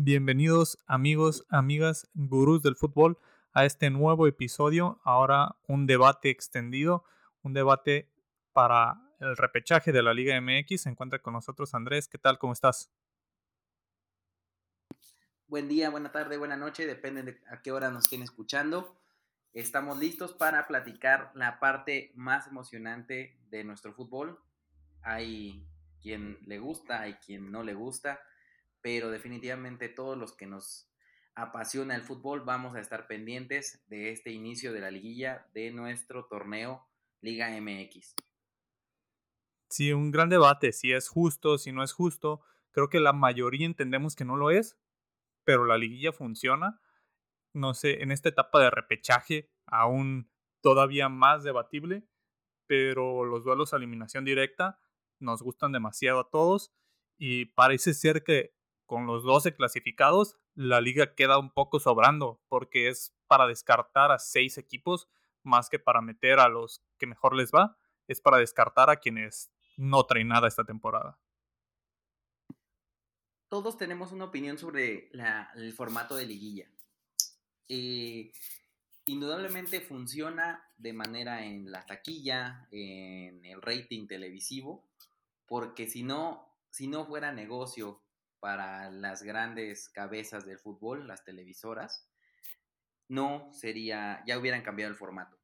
Bienvenidos amigos, amigas, gurús del fútbol a este nuevo episodio. Ahora un debate extendido, un debate para el repechaje de la Liga MX. Se encuentra con nosotros Andrés. ¿Qué tal? ¿Cómo estás? Buen día, buena tarde, buena noche, depende de a qué hora nos estén escuchando. Estamos listos para platicar la parte más emocionante de nuestro fútbol. Hay quien le gusta, hay quien no le gusta, pero definitivamente todos los que nos apasiona el fútbol vamos a estar pendientes de este inicio de la liguilla de nuestro torneo Liga MX. Sí, un gran debate, si es justo, si no es justo. Creo que la mayoría entendemos que no lo es, pero la liguilla funciona. No sé, en esta etapa de repechaje, aún todavía más debatible, pero los duelos a eliminación directa nos gustan demasiado a todos y parece ser que con los 12 clasificados la liga queda un poco sobrando porque es para descartar a seis equipos más que para meter a los que mejor les va, es para descartar a quienes no traen nada esta temporada todos tenemos una opinión sobre el formato de liguilla. Eh, indudablemente funciona de manera en la taquilla, en el rating televisivo, porque si no, si no fuera negocio para las grandes cabezas del fútbol, las televisoras, no sería, ya hubieran cambiado el formato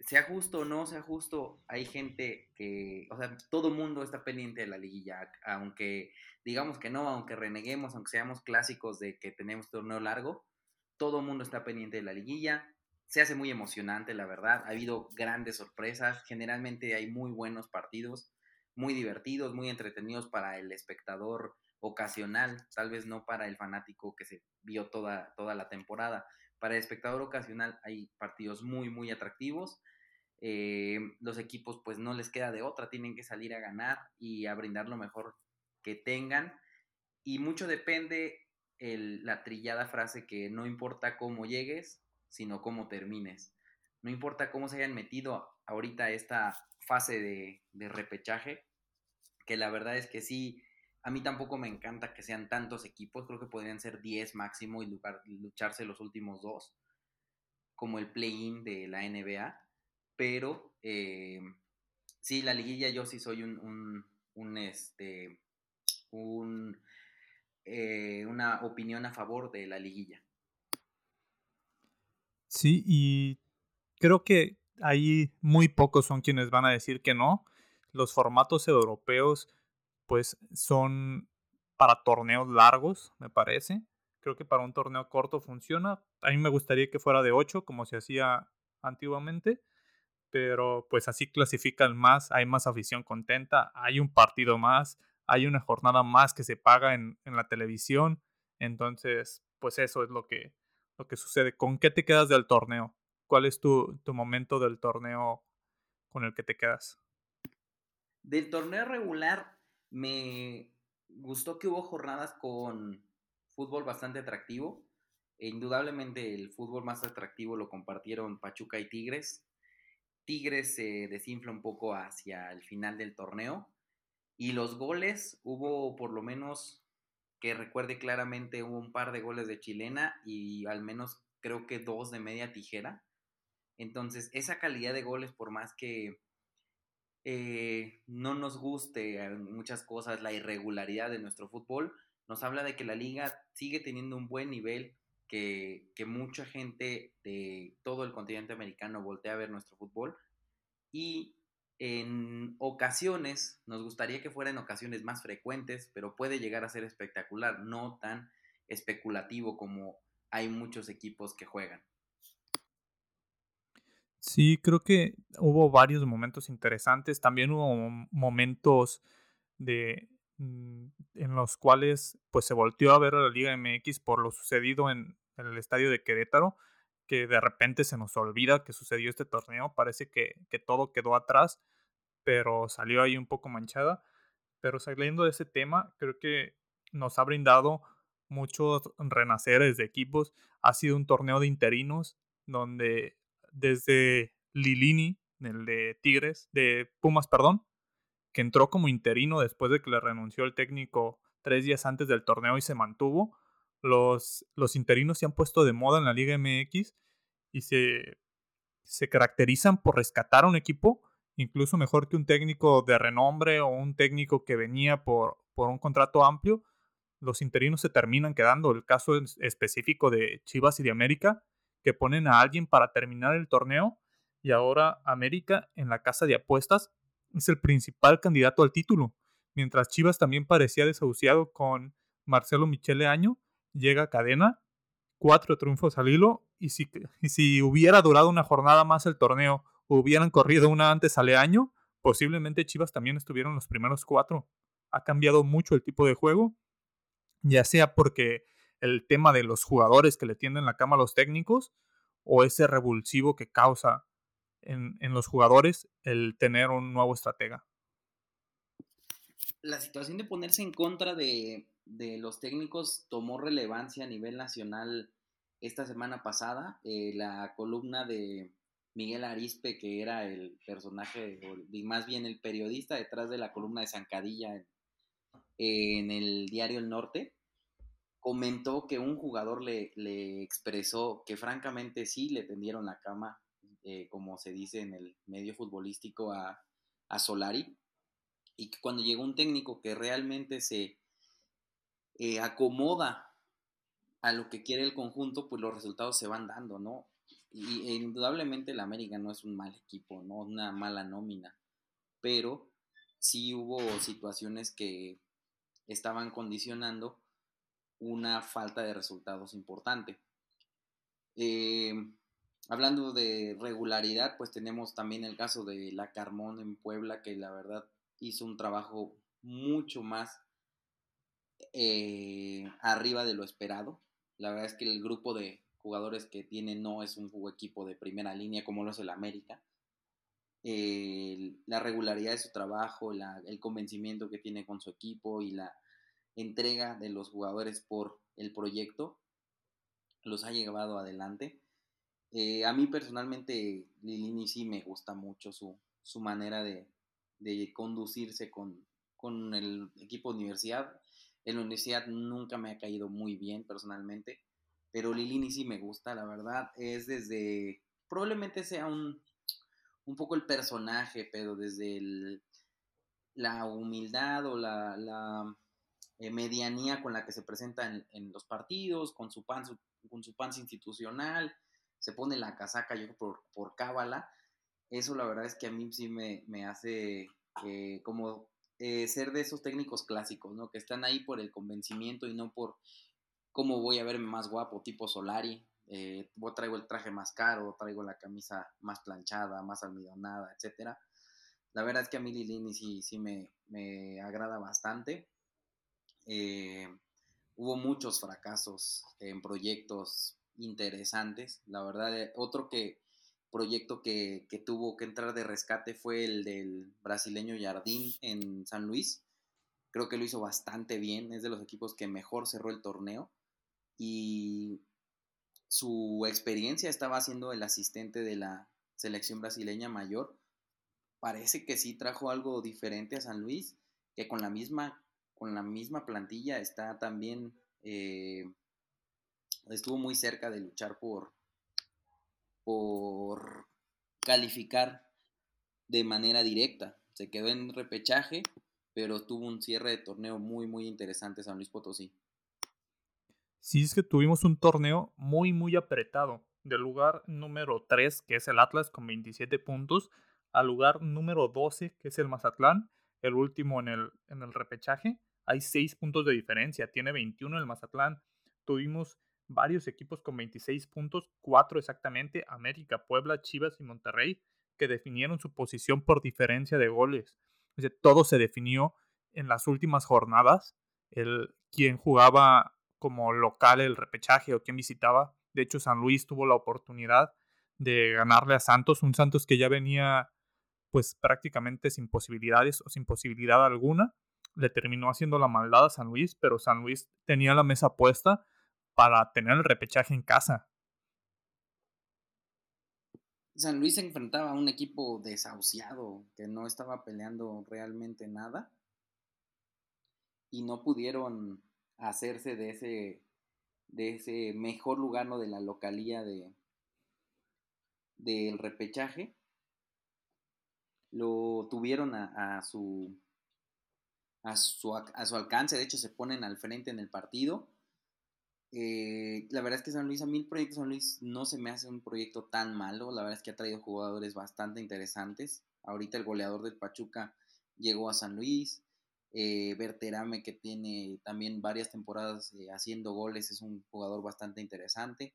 sea justo o no sea justo, hay gente que, o sea, todo mundo está pendiente de la liguilla, aunque digamos que no, aunque reneguemos, aunque seamos clásicos de que tenemos torneo largo, todo mundo está pendiente de la liguilla. Se hace muy emocionante, la verdad. Ha habido grandes sorpresas. Generalmente hay muy buenos partidos, muy divertidos, muy entretenidos para el espectador ocasional, tal vez no para el fanático que se vio toda, toda la temporada. Para el espectador ocasional hay partidos muy, muy atractivos. Eh, los equipos pues no les queda de otra, tienen que salir a ganar y a brindar lo mejor que tengan. Y mucho depende la trillada frase que no importa cómo llegues, sino cómo termines. No importa cómo se hayan metido ahorita esta fase de, de repechaje, que la verdad es que sí, a mí tampoco me encanta que sean tantos equipos, creo que podrían ser 10 máximo y lucharse los últimos dos, como el play-in de la NBA pero eh, sí, la liguilla yo sí soy un, un, este, un, eh, una opinión a favor de la liguilla. Sí, y creo que ahí muy pocos son quienes van a decir que no. Los formatos europeos pues son para torneos largos, me parece. Creo que para un torneo corto funciona. A mí me gustaría que fuera de 8, como se hacía antiguamente pero pues así clasifican más, hay más afición contenta, hay un partido más, hay una jornada más que se paga en, la televisión, entonces pues eso es lo que, lo que sucede. ¿Con qué te quedas del torneo? ¿Cuál es tu, tu momento del torneo con el que te quedas? Del torneo regular me gustó que hubo jornadas con fútbol bastante atractivo. E indudablemente el fútbol más atractivo lo compartieron Pachuca y Tigres. Tigres se desinfla un poco hacia el final del torneo. Y los goles, hubo por lo menos, que recuerde claramente, hubo un par de goles de chilena y al menos creo que dos de media tijera. Entonces, esa calidad de goles, por más que eh, no nos guste muchas cosas, la irregularidad de nuestro fútbol, nos habla de que la liga sigue teniendo un buen nivel, que, mucha gente de todo el continente americano voltea a ver nuestro fútbol y en ocasiones, nos gustaría que fuera en ocasiones más frecuentes, pero puede llegar a ser espectacular, no tan especulativo como hay muchos equipos que juegan. Sí, creo que hubo varios momentos interesantes. También hubo momentos de Mm, en los cuales pues se volteó a ver a la Liga MX por lo sucedido en, el estadio de Querétaro, que de repente se nos olvida que sucedió este torneo, parece que, todo quedó atrás, pero salió ahí un poco manchada. Pero saliendo de ese tema, creo que nos ha brindado muchos renaceres de equipos. Ha sido un torneo de interinos donde desde Lilini, el de Tigres, de Pumas, perdón, entró como interino después de que le renunció el técnico tres días antes del torneo y se mantuvo, los, los interinos se han puesto de moda en la Liga MX y se, se caracterizan por rescatar a un equipo, incluso mejor que un técnico de renombre o un técnico que venía por, por un contrato amplio. Los interinos se terminan quedando. El caso específico de Chivas y de América, que ponen a alguien para terminar el torneo y ahora América en la casa de apuestas es el principal candidato al título, mientras Chivas también parecía desahuciado con Marcelo Michele Año, llega Cadena, cuatro triunfos al hilo, y si, si hubiera durado una jornada más el torneo, hubieran corrido una antes al año, posiblemente Chivas también estuvieron los primeros cuatro. Ha cambiado mucho el tipo de juego, ya sea porque el tema de los jugadores que le tienden la cama a los técnicos, o ese revulsivo que causa en, los jugadores el tener un nuevo estratega. La situación de ponerse en contra de, los técnicos tomó relevancia a nivel nacional esta semana pasada. Eh, la columna de Miguel Arispe, que era el personaje, y más bien el periodista detrás de la columna de Zancadilla en, en el diario El Norte, comentó que un jugador le, le, expresó que francamente sí le tendieron la cama eh, como se dice en el medio futbolístico, a, Solari. Y que cuando llegó un técnico que realmente se eh, acomoda a lo que quiere el conjunto, pues los resultados se van dando, ¿no? Y indudablemente el América no es un mal equipo, no una mala nómina, pero sí hubo situaciones que estaban condicionando una falta de resultados importante. Eh, Hablando de regularidad, pues tenemos también el caso de la Carmón en Puebla, que la verdad hizo un trabajo mucho más eh, arriba de lo esperado. La verdad es que el grupo de jugadores que tiene no es un equipo de primera línea como lo es el América. la regularidad de su trabajo, el convencimiento que tiene con su equipo y la entrega de los jugadores por el proyecto los ha llevado adelante. Eh, a mí personalmente Lilini sí me gusta mucho su, manera de, conducirse con, el equipo de universidad. En la universidad nunca me ha caído muy bien personalmente, pero Lilini sí me gusta, la verdad. Es desde, probablemente sea un, un poco el personaje, pero desde la humildad o la, eh, medianía con la que se presenta en, los partidos, con su pan, con su pan institucional se pone la casaca yo por, por cábala, eso la verdad es que a mí sí me, hace eh, como eh, ser de esos técnicos clásicos, ¿no? Que están ahí por el convencimiento y no por cómo voy a verme más guapo, tipo Solari. Eh, traigo el traje más caro, traigo la camisa más planchada, más almidonada, etcétera. La verdad es que a mí Lilini sí, sí me, me agrada bastante. Hubo muchos fracasos en proyectos interesantes. La verdad, eh, otro que proyecto que, tuvo que entrar de rescate fue el del brasileño Jardín en San Luis. Creo que lo hizo bastante bien, es de los equipos que mejor cerró el torneo y su experiencia estaba siendo el asistente de la selección brasileña mayor. Parece que sí trajo algo diferente a San Luis, que con la misma, con la misma plantilla está también eh, estuvo muy cerca de luchar por, por calificar de manera directa. Se quedó en repechaje, pero tuvo un cierre de torneo muy, muy interesante San Luis Potosí. Sí, es que tuvimos un torneo muy, muy apretado. Del lugar número 3, que es el Atlas, con 27 puntos, al lugar número 12, que es el Mazatlán, el último en el, en el repechaje. Hay 6 puntos de diferencia, tiene 21 el Mazatlán. Tuvimos varios equipos con 26 puntos, cuatro exactamente, América, Puebla, Chivas y Monterrey, que definieron su posición por diferencia de goles. todo se definió en las últimas jornadas, el quién jugaba como local el repechaje o quién visitaba. De hecho, San Luis tuvo la oportunidad de ganarle a Santos, un Santos que ya venía pues prácticamente sin posibilidades o sin posibilidad alguna. Le terminó haciendo la maldad a San Luis, pero San Luis tenía la mesa puesta para tener el repechaje en casa. San Luis se enfrentaba a un equipo desahuciado que no estaba peleando realmente nada y no pudieron hacerse de ese de ese mejor lugar ¿no? de la localía de del repechaje lo tuvieron a, su, a, su, a su alcance, de hecho se ponen al frente en el partido. Eh, la verdad es que San Luis, a mí el proyecto San Luis no se me hace un proyecto tan malo, la verdad es que ha traído jugadores bastante interesantes. Ahorita el goleador del Pachuca llegó a San Luis, eh, Berterame que tiene también varias temporadas eh, haciendo goles, es un jugador bastante interesante.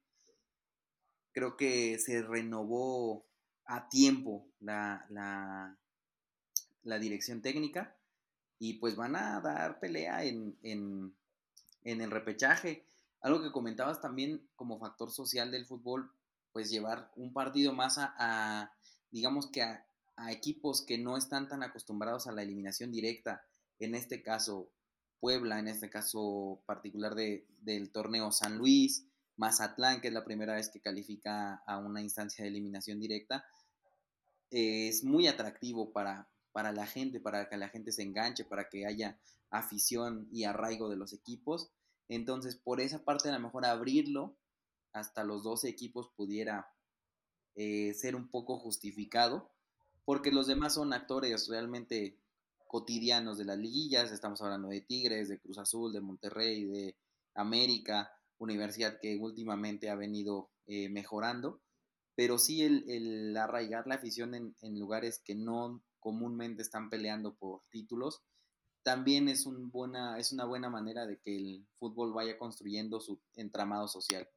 Creo que se renovó a tiempo la, la, la dirección técnica y pues van a dar pelea en, en, en, el repechaje. Algo que comentabas también como factor social del fútbol, pues llevar un partido más a, digamos que a, a, equipos que no están tan acostumbrados a la eliminación directa, en este caso Puebla, en este caso particular de, del torneo San Luis, Mazatlán, que es la primera vez que califica a una instancia de eliminación directa, es muy atractivo para, para la gente, para que la gente se enganche, para que haya afición y arraigo de los equipos. Entonces, por esa parte, a lo mejor abrirlo hasta los 12 equipos pudiera eh, ser un poco justificado, porque los demás son actores realmente cotidianos de las liguillas. Estamos hablando de Tigres, de Cruz Azul, de Monterrey, de América, universidad que últimamente ha venido eh, mejorando, pero sí el, arraigar la afición en, lugares que no comúnmente están peleando por títulos, también es, es una buena manera de que el fútbol vaya construyendo su entramado social.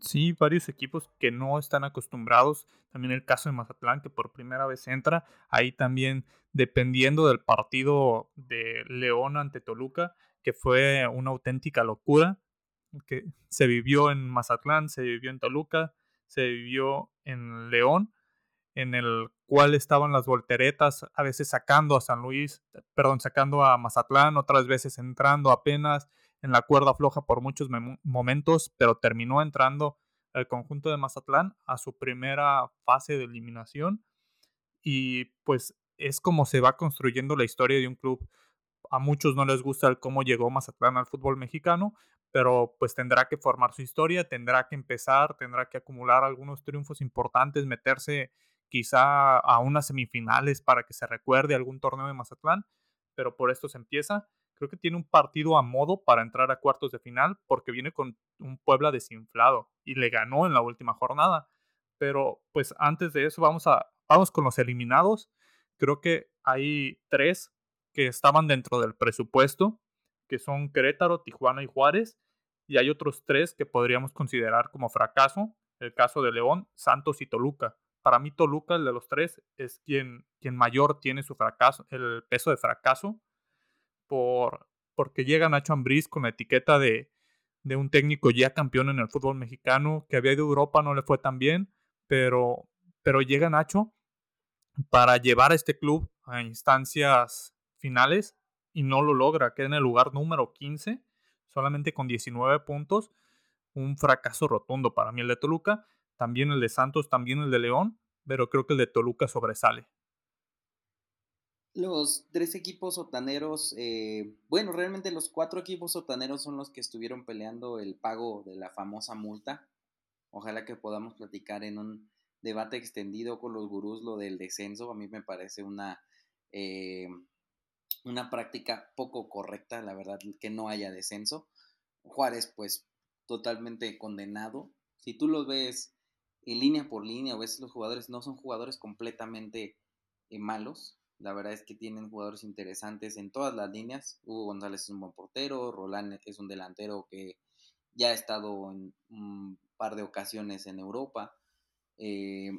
Sí, varios equipos que no están acostumbrados. También el caso de Mazatlán, que por primera vez entra. Ahí también, dependiendo del partido de León ante Toluca, que fue una auténtica locura, que se vivió en Mazatlán, se vivió en Toluca, se vivió en León, en el cual estaban las volteretas, a veces sacando a San Luis, perdón, sacando a Mazatlán, otras veces entrando apenas en la cuerda floja por muchos momentos, pero terminó entrando el conjunto de Mazatlán a su primera fase de eliminación. Y pues es como se va construyendo la historia de un club. A muchos no les gusta el cómo llegó Mazatlán al fútbol mexicano, pero pues tendrá que formar su historia, tendrá que empezar, tendrá que acumular algunos triunfos importantes, meterse quizá a unas semifinales para que se recuerde algún torneo de Mazatlán, pero por esto se empieza. Creo que tiene un partido a modo para entrar a cuartos de final porque viene con un Puebla desinflado y le ganó en la última jornada. Pero pues antes de eso vamos a vamos con los eliminados. Creo que hay tres que estaban dentro del presupuesto, que son Querétaro, Tijuana y Juárez, y hay otros tres que podríamos considerar como fracaso, el caso de León, Santos y Toluca. Para mí Toluca, el de los tres, es quien, quien mayor tiene su fracaso, el peso de fracaso, por, porque llega Nacho Ambriz con la etiqueta de, de un técnico ya campeón en el fútbol mexicano, que había ido a Europa, no le fue tan bien, pero, pero llega Nacho para llevar a este club a instancias finales y no lo logra. Queda en el lugar número 15, solamente con 19 puntos. Un fracaso rotundo para mí el de Toluca. También el de Santos, también el de León, pero creo que el de Toluca sobresale. Los tres equipos sotaneros, eh, bueno, realmente los cuatro equipos sotaneros son los que estuvieron peleando el pago de la famosa multa. Ojalá que podamos platicar en un debate extendido con los gurús lo del descenso. A mí me parece una eh, una práctica poco correcta, la verdad, que no haya descenso. Juárez, pues, totalmente condenado. Si tú los ves en línea por línea o ves los jugadores, no son jugadores completamente eh, malos. La verdad es que tienen jugadores interesantes en todas las líneas. Hugo González es un buen portero, Roland es un delantero que ya ha estado en un par de ocasiones en Europa. Eh,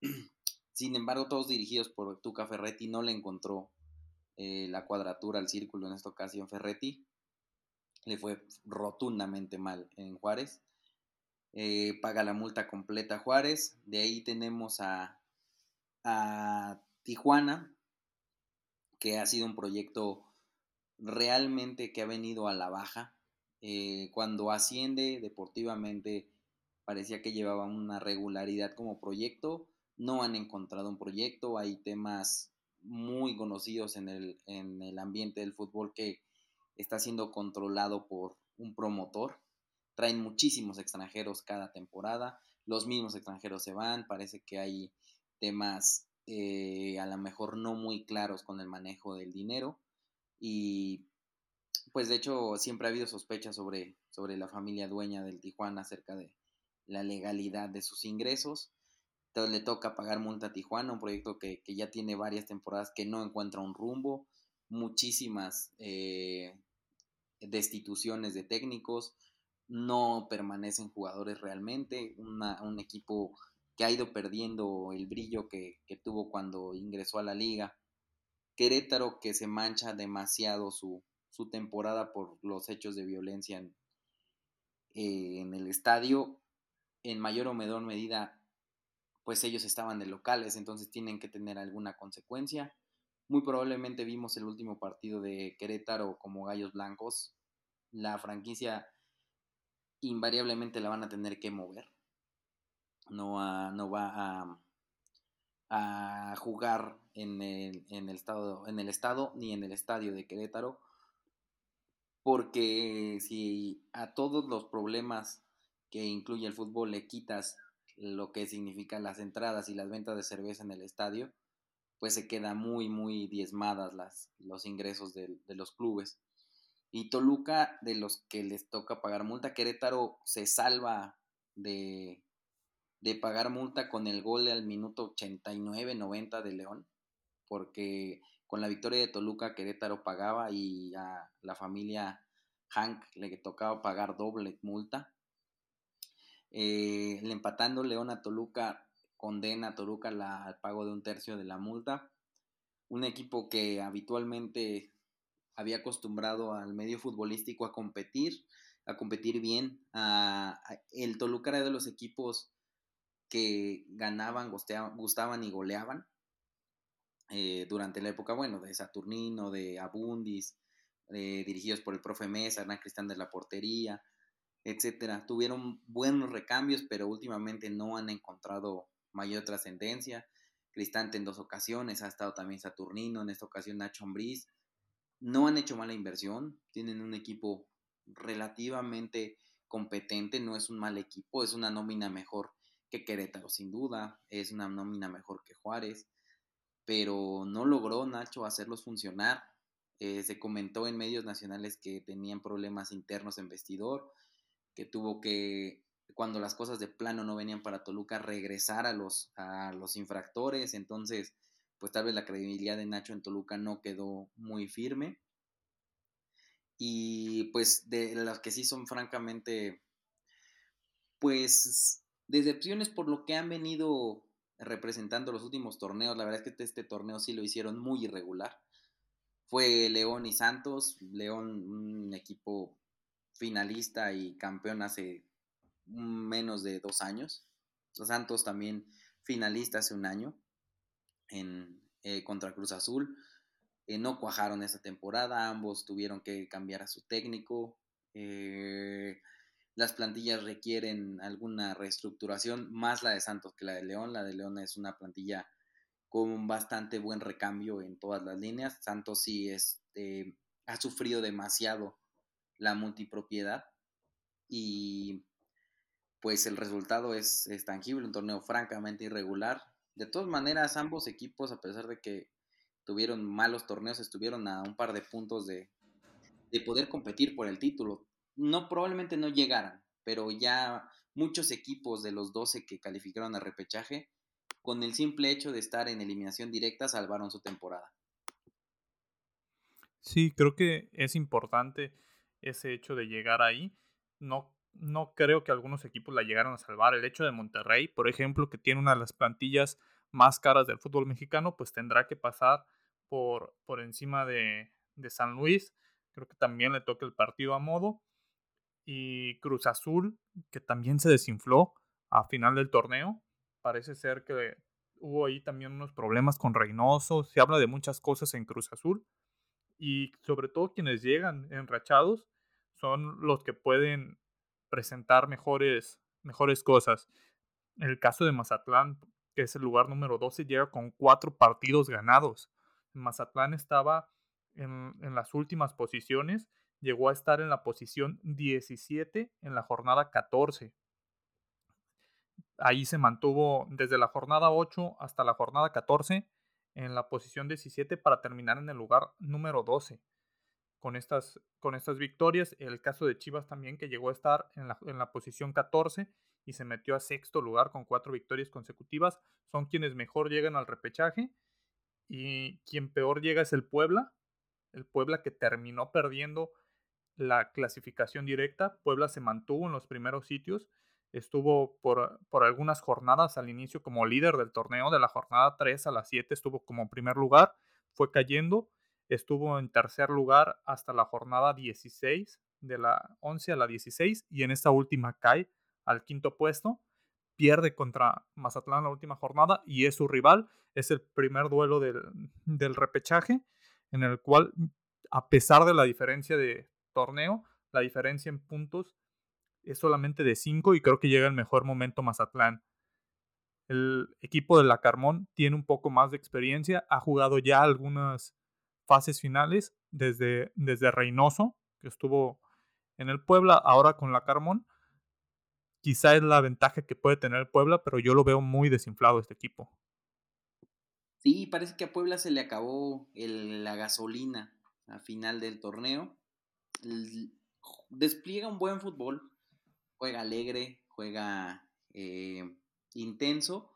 sin embargo, todos dirigidos por Tuca Ferretti no le encontró eh, la cuadratura al círculo en esta ocasión Ferretti. Le fue rotundamente mal en Juárez. Eh, paga la multa completa Juárez. De ahí tenemos a, Tijuana, que ha sido un proyecto realmente que ha venido a la baja. Eh, cuando asciende deportivamente parecía que llevaba una regularidad como proyecto. No han encontrado un proyecto, hay temas muy conocidos en el, en el ambiente del fútbol que está siendo controlado por un promotor. Traen muchísimos extranjeros cada temporada. Los mismos extranjeros se van. Parece que hay temas eh, a lo mejor no muy claros con el manejo del dinero. Y pues de hecho siempre ha habido sospechas sobre, sobre la familia dueña del Tijuana acerca de la legalidad de sus ingresos. Entonces le toca pagar multa a Tijuana, un proyecto que, ya tiene varias temporadas que no encuentra un rumbo, muchísimas eh, destituciones de técnicos, no permanecen jugadores realmente, un equipo que ha ido perdiendo el brillo que, tuvo cuando ingresó a la liga. Querétaro que se mancha demasiado su, temporada por los hechos de violencia en, en el estadio en mayor o menor medida, pues ellos estaban de locales, entonces tienen que tener alguna consecuencia. Muy probablemente vimos el último partido de Querétaro como Gallos Blancos. La franquicia invariablemente la van a tener que mover. No, no va a, a jugar en el, en, el estado, en el estado ni en el estadio de Querétaro. Porque si a todos los problemas que incluye el fútbol le quitas lo que significan las entradas y las ventas de cerveza en el estadio, pues se queda muy, muy diezmadas las, los ingresos de, los clubes. Y Toluca, de los que les toca pagar multa, Querétaro se salva de, de pagar multa con el gol al minuto 89-90 de León, porque con la victoria de Toluca Querétaro pagaba y a la familia Hank le tocaba pagar doble multa. Eh, empatando León a Toluca condena a Toluca al pago de un tercio de la multa. Un equipo que habitualmente había acostumbrado al medio futbolístico a competir, a competir bien. el Toluca era de los equipos que ganaban, gustaban y goleaban eh, durante la época, bueno, de Saturnino, de Abundis, eh, dirigidos por el profe Mesa, Hernán Cristán de la portería, etcétera. Tuvieron buenos recambios, pero últimamente no han encontrado mayor trascendencia. Cristante en dos ocasiones, ha estado también Saturnino, en esta ocasión Nacho Ambriz. No han hecho mala inversión, tienen un equipo relativamente competente, no es un mal equipo, es una nómina mejor que Querétaro, sin duda, es una nómina mejor que Juárez, pero no logró Nacho hacerlos funcionar. Eh, se comentó en medios nacionales que tenían problemas internos en vestidor, que tuvo que, cuando las cosas de plano no venían para Toluca, regresar a los, a los infractores. Entonces, pues tal vez la credibilidad de Nacho en Toluca no quedó muy firme. Y pues de las que sí son francamente, pues decepciones por lo que han venido representando los últimos torneos. La verdad es que este torneo sí lo hicieron muy irregular. Fue León y Santos. León, un equipo finalista y campeón hace menos de dos años. Santos también finalista hace un año en, eh, contra Cruz Azul. Eh, no cuajaron esa temporada, ambos tuvieron que cambiar a su técnico. Eh, las plantillas requieren alguna reestructuración, más la de Santos que la de León. La de León es una plantilla con bastante buen recambio en todas las líneas. Santos sí este, ha sufrido demasiado la multipropiedad y pues el resultado es, tangible, un torneo francamente irregular. De todas maneras, ambos equipos, a pesar de que tuvieron malos torneos, estuvieron a un par de puntos de, de poder competir por el título. No, probablemente no llegaran, pero ya muchos equipos de los 12 que calificaron a repechaje, con el simple hecho de estar en eliminación directa, salvaron su temporada. Sí, creo que es importante ese hecho de llegar ahí. No, no creo que algunos equipos la llegaran a salvar. El hecho de Monterrey, por ejemplo, que tiene una de las plantillas más caras del fútbol mexicano, pues tendrá que pasar por, por encima de, de San Luis. Creo que también le toca el partido a modo. Y Cruz Azul, que también se desinfló a final del torneo. Parece ser que hubo ahí también unos problemas con Reynoso. Se habla de muchas cosas en Cruz Azul. Y sobre todo quienes llegan enrachados son los que pueden presentar mejores, mejores cosas. El caso de Mazatlán, que es el lugar número 12, llega con cuatro partidos ganados. Mazatlán estaba en, las últimas posiciones, llegó a estar en la posición 17 en la jornada 14. Ahí se mantuvo desde la jornada 8 hasta la jornada 14 en la posición 17 para terminar en el lugar número 12. Con estas, con estas victorias, el caso de Chivas también que llegó a estar en la, en la posición 14 y se metió a sexto lugar con cuatro victorias consecutivas, son quienes mejor llegan al repechaje y quien peor llega es el Puebla, el Puebla que terminó perdiendo la clasificación directa, Puebla se mantuvo en los primeros sitios, estuvo por, por, algunas jornadas al inicio como líder del torneo, de la jornada 3 a la 7 estuvo como primer lugar, fue cayendo, estuvo en tercer lugar hasta la jornada 16, de la 11 a la 16, y en esta última cae al quinto puesto, pierde contra Mazatlán la última jornada y es su rival, es el primer duelo del, del repechaje, en el cual, a pesar de la diferencia de torneo, la diferencia en puntos es solamente de 5 y creo que llega el mejor momento Mazatlán. El equipo de la Carmón tiene un poco más de experiencia, ha jugado ya algunas fases finales desde, desde Reynoso, que estuvo en el Puebla, ahora con la Carmón. Quizá es la ventaja que puede tener el Puebla, pero yo lo veo muy desinflado este equipo. Sí, parece que a Puebla se le acabó la gasolina a final del torneo. Despliega un buen fútbol, juega alegre, juega eh, intenso,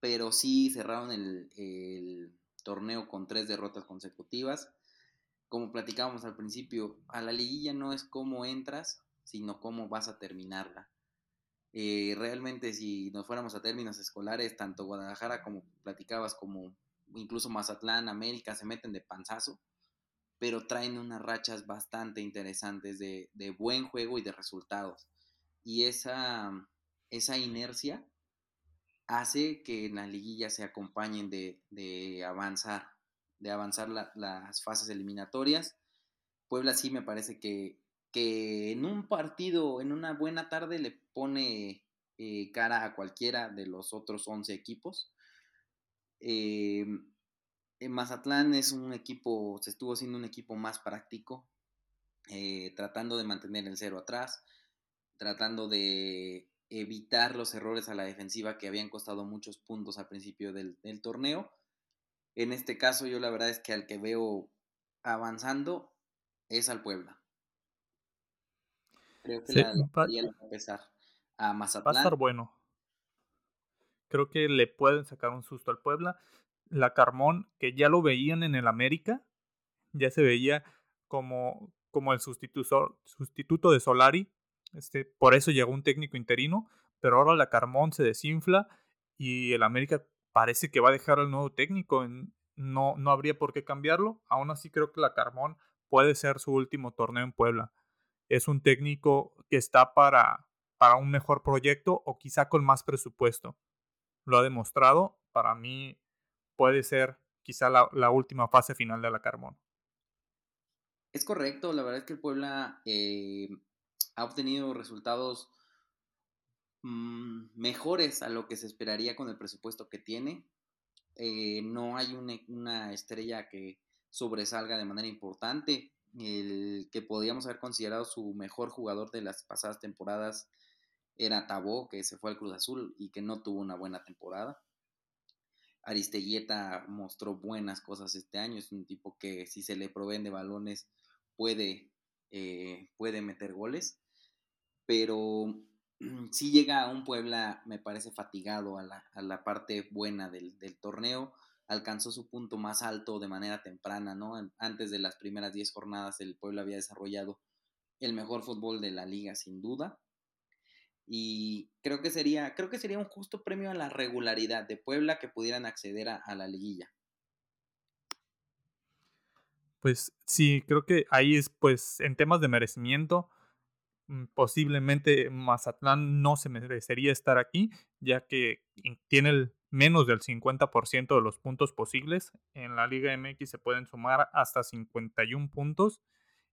pero sí cerraron el, torneo con tres derrotas consecutivas. Como platicábamos al principio, a la liguilla no es cómo entras, sino cómo vas a terminarla. Eh, realmente si nos fuéramos a términos escolares, tanto Guadalajara como platicabas, como incluso Mazatlán, América, se meten de panzazo, pero traen unas rachas bastante interesantes de, de buen juego y de resultados y esa, esa inercia hace que en la liguilla se acompañen de, avanzar, de avanzar las fases eliminatorias. Puebla sí me parece que, que, en un partido, en una buena tarde, le pone eh, cara a cualquiera de los otros 11 equipos. Eh, en Mazatlán es un equipo, se estuvo siendo un equipo más práctico, eh, tratando de mantener el cero atrás, tratando de evitar los errores a la defensiva que habían costado muchos puntos al principio del, torneo. En este caso yo la verdad es que al que veo avanzando es al Puebla. Creo que la, va, a empezar a Mazatlán. Va a estar bueno. Creo que le pueden sacar un susto al Puebla. La Carmón, que ya lo veían en el América, ya se veía como, como el sustituto, sustituto de Solari, este, por eso llegó un técnico interino, pero ahora la Carmón se desinfla y el América parece que va a dejar al nuevo técnico. No, no habría por qué cambiarlo. Aún así creo que la Carmón puede ser su último torneo en Puebla. Es un técnico que está para, para un mejor proyecto o quizá con más presupuesto. Lo ha demostrado. Para mí puede ser quizá la, la última fase final de la Carmón. Es correcto, la verdad es que el Puebla eh, ha obtenido resultados mm, mejores a lo que se esperaría con el presupuesto que tiene. Eh, no hay una, estrella que sobresalga de manera importante. El que podíamos haber considerado su mejor jugador de las pasadas temporadas era Tabó, que se fue al Cruz Azul y que no tuvo una buena temporada. Aristeguieta mostró buenas cosas este año, es un tipo que si se le proveen de balones puede, eh, puede meter goles pero sí llega a un Puebla, me parece, fatigado a la, parte buena del, torneo. Alcanzó su punto más alto de manera temprana, ¿no? Antes de las primeras 10 jornadas, el Puebla había desarrollado el mejor fútbol de la liga, sin duda. Y creo que sería, creo que sería un justo premio a la regularidad de Puebla que pudieran acceder a, a la liguilla. Pues sí, creo que ahí es, pues, en temas de merecimiento, Mm, posiblemente Mazatlán no se merecería estar aquí, ya que tiene el menos del 50% de los puntos posibles. En la Liga MX se pueden sumar hasta 51 puntos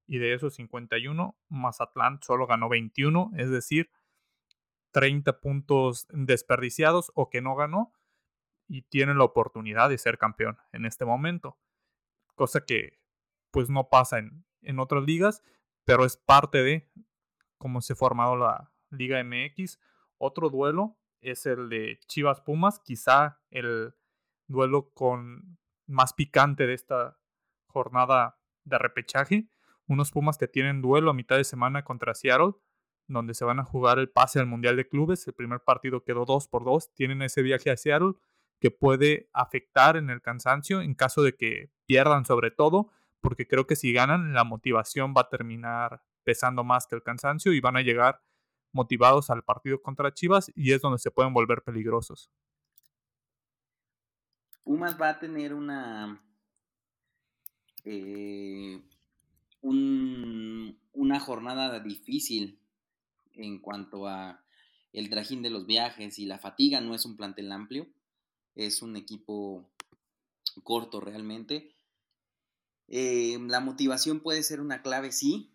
y de esos 51, Mazatlán solo ganó 21, es decir, 30 puntos desperdiciados o que no ganó y tiene la oportunidad de ser campeón en este momento, cosa que pues no pasa en, en otras ligas pero es parte de cómo se ha formado la Liga MX. Otro duelo es el de Chivas Pumas, quizá el duelo con más picante de esta jornada de repechaje. Unos Pumas que tienen duelo a mitad de semana contra Seattle, donde se van a jugar el pase al Mundial de Clubes. El primer partido quedó 2 por 2. Tienen ese viaje a Seattle que puede afectar en el cansancio en caso de que pierdan sobre todo, porque creo que si ganan la motivación va a terminar pesando más que el cansancio y van a llegar motivados al partido contra Chivas y es donde se pueden volver peligrosos. Pumas va a tener una eh, una jornada difícil en cuanto a el trajín de los viajes y la fatiga. No es un plantel amplio, es un equipo corto realmente. Eh, la motivación puede ser una clave, sí,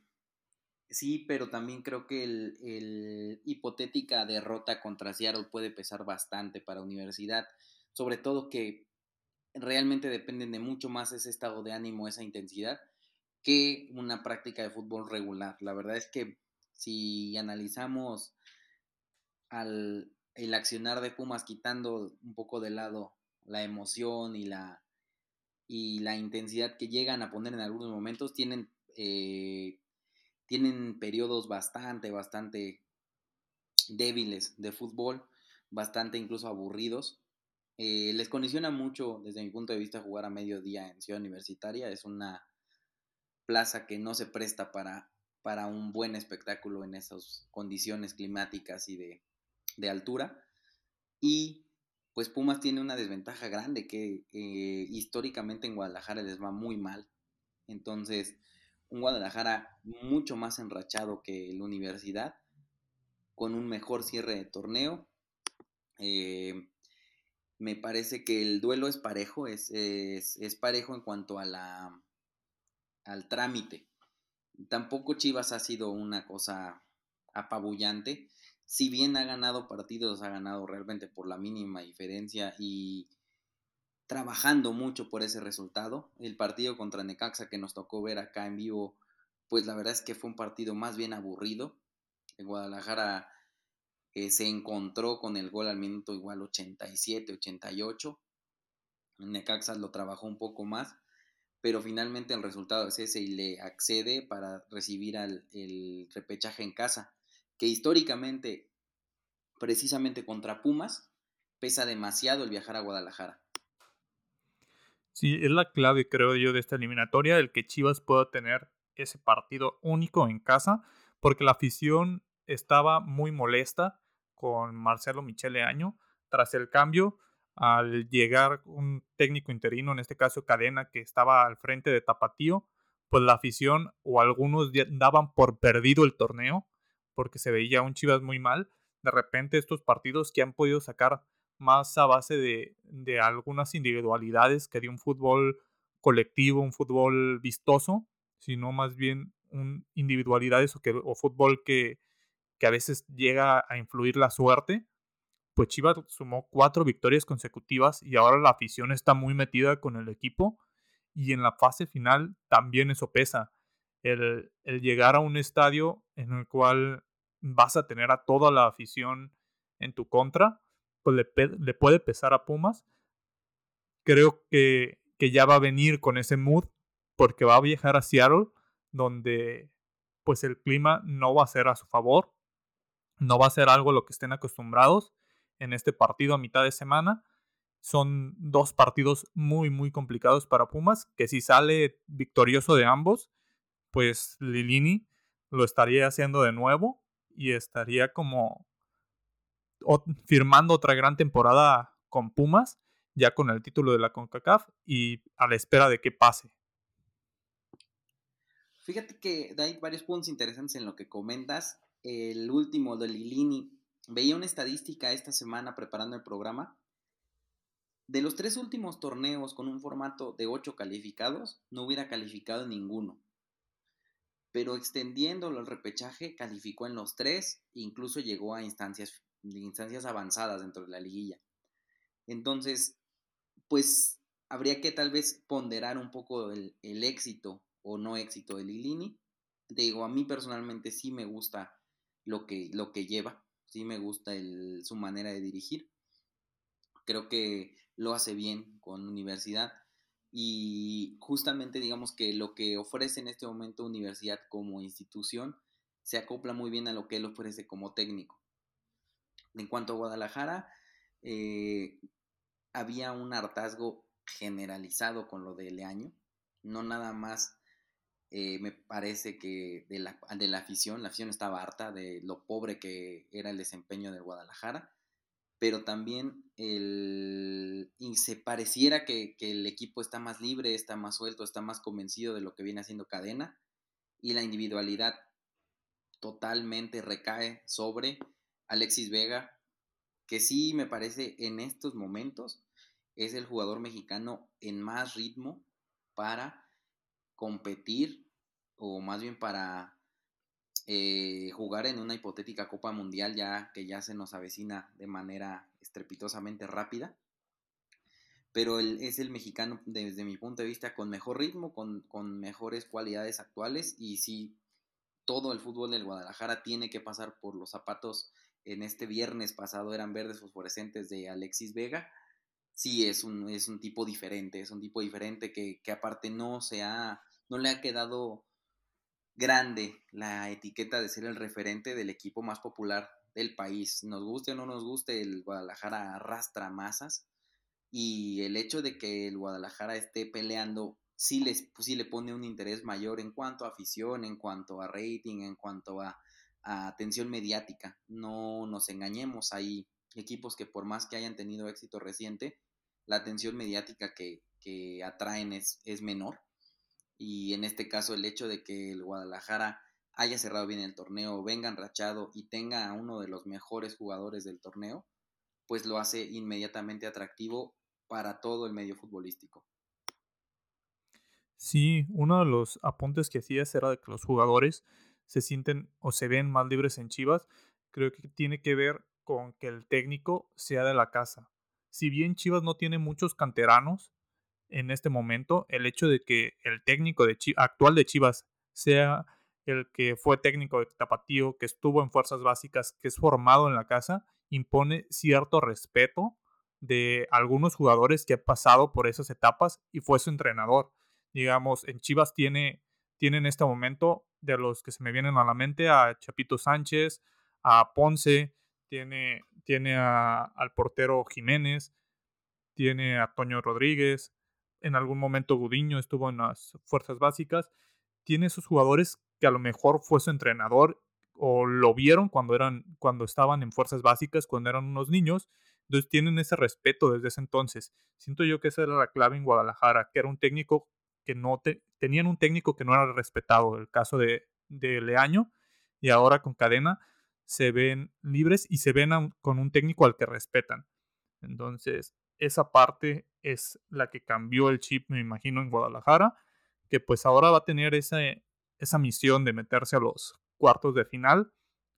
sí, pero también creo que el, el, hipotética derrota contra Seattle puede pesar bastante para Universidad, sobre todo que realmente dependen de mucho más ese estado de ánimo, esa intensidad, que una práctica de fútbol regular. La verdad es que si analizamos al, el accionar de Pumas quitando un poco de lado la emoción y la, y la intensidad que llegan a poner en algunos momentos, tienen, eh, tienen periodos bastante, bastante débiles de fútbol, bastante incluso aburridos. Eh, les condiciona mucho, desde mi punto de vista, jugar a mediodía en Ciudad Universitaria. Es una plaza que no se presta para, para un buen espectáculo en esas condiciones climáticas y de, de altura. Y pues Pumas tiene una desventaja grande que eh, históricamente en Guadalajara les va muy mal. Entonces, un Guadalajara mucho más enrachado que la universidad, con un mejor cierre de torneo. Eh, me parece que el duelo es parejo, es, es, parejo en cuanto a la, al trámite. Tampoco Chivas ha sido una cosa apabullante. Si bien ha ganado partidos, ha ganado realmente por la mínima diferencia y trabajando mucho por ese resultado. El partido contra Necaxa que nos tocó ver acá en vivo, pues la verdad es que fue un partido más bien aburrido. En Guadalajara se encontró con el gol al minuto igual 87, 88. Necaxa lo trabajó un poco más, pero finalmente el resultado es ese y le accede para recibir al, el repechaje en casa, que históricamente, precisamente contra Pumas, pesa demasiado el viajar a Guadalajara. Sí, es la clave, creo yo, de esta eliminatoria, el que Chivas pueda tener ese partido único en casa, porque la afición estaba muy molesta con Marcelo Michele Año. Tras el cambio, al llegar un técnico interino, en este caso Cadena, que estaba al frente de Tapatío, pues la afición o algunos daban por perdido el torneo porque se veía un Chivas muy mal. De repente estos partidos que han podido sacar más a base de, de algunas individualidades que de un fútbol colectivo, un fútbol vistoso, sino más bien un individualidades o, fútbol que, que a veces llega a influir la suerte, pues Chivas sumó cuatro victorias consecutivas y ahora la afición está muy metida con el equipo y en la fase final también eso pesa. El, llegar a un estadio en el cual vas a tener a toda la afición en tu contra, pues le, le puede pesar a Pumas. Creo que, que ya va a venir con ese mood porque va a viajar a Seattle donde pues el clima no va a ser a su favor no va a ser algo lo que estén acostumbrados en este partido a mitad de semana. Son dos partidos muy, muy complicados para Pumas, que si sale victorioso de ambos, pues Lilini lo estaría haciendo de nuevo y estaría como firmando otra gran temporada con Pumas, ya con el título de la CONCACAF y a la espera de que pase. Fíjate que hay varios puntos interesantes en lo que comentas el último de Lilini, veía una estadística esta semana preparando el programa. De los tres últimos torneos con un formato de ocho calificados, no hubiera calificado ninguno. Pero extendiéndolo al repechaje, calificó en los tres, incluso llegó a instancias, instancias avanzadas dentro de la liguilla. Entonces, pues habría que tal vez ponderar un poco el, éxito o no éxito de Lilini digo, a mí personalmente sí me gusta lo que, lo que lleva, sí me gusta su manera de dirigir. Creo que lo hace bien con universidad y justamente digamos que lo que ofrece en este momento universidad como institución se acopla muy bien a lo que él ofrece como técnico. En cuanto a Guadalajara, eh, había un hartazgo generalizado con lo de Leaño, no nada más eh, me parece que de la, de la afición, la afición estaba harta de lo pobre que era el desempeño del Guadalajara, pero también el, se pareciera que, el equipo está más libre, está más suelto, está más convencido de lo que viene haciendo cadena y la individualidad totalmente recae sobre Alexis Vega, que sí me parece en estos momentos es el jugador mexicano en más ritmo para competir o más bien para eh, jugar en una hipotética Copa Mundial ya que ya se nos avecina de manera estrepitosamente rápida. Pero él es el mexicano desde mi punto de vista con mejor ritmo, con, con mejores cualidades actuales y sí, todo el fútbol del Guadalajara tiene que pasar por los zapatos. En este viernes pasado eran verdes fosforescentes de Alexis Vega sí es un, es un tipo diferente, es un tipo diferente que, que, aparte no se ha, no le ha quedado grande la etiqueta de ser el referente del equipo más popular del país. Nos guste o no nos guste, el Guadalajara arrastra masas y el hecho de que el Guadalajara esté peleando sí, les, sí le pone un interés mayor en cuanto a afición, en cuanto a rating, en cuanto a, a atención mediática. No nos engañemos, hay equipos que por más que hayan tenido éxito reciente, la atención mediática que, que atraen es, es menor y en este caso el hecho de que el Guadalajara haya cerrado bien el torneo, venga enrachado y tenga a uno de los mejores jugadores del torneo, pues lo hace inmediatamente atractivo para todo el medio futbolístico. Sí, uno de los apuntes que hacías era de que los jugadores se sienten o se ven más libres en Chivas. Creo que tiene que ver con que el técnico sea de la casa. Si bien Chivas no tiene muchos canteranos, en este momento el hecho de que el técnico de actual de Chivas sea el que fue técnico de Tapatío, que estuvo en fuerzas básicas, que es formado en la casa, impone cierto respeto de algunos jugadores que han pasado por esas etapas y fue su entrenador. Digamos, en Chivas tiene, tiene en este momento, de los que se me vienen a la mente, a Chapito Sánchez, a Ponce, tiene, tiene al portero Jiménez, tiene a Toño Rodríguez, en algún momento Gudiño estuvo en las fuerzas básicas, tiene esos jugadores que a lo mejor fue su entrenador o lo vieron cuando eran cuando estaban en fuerzas básicas, cuando eran unos niños, entonces tienen ese respeto desde ese entonces. Siento yo que esa era la clave en Guadalajara, que era un técnico que no te, tenían un técnico que no era respetado, el caso de, de Leaño y ahora con Cadena se ven libres y se ven con un técnico al que respetan. Entonces, esa parte es la que cambió el chip, me imagino, en Guadalajara, que pues ahora va a tener esa misión de meterse a los cuartos de final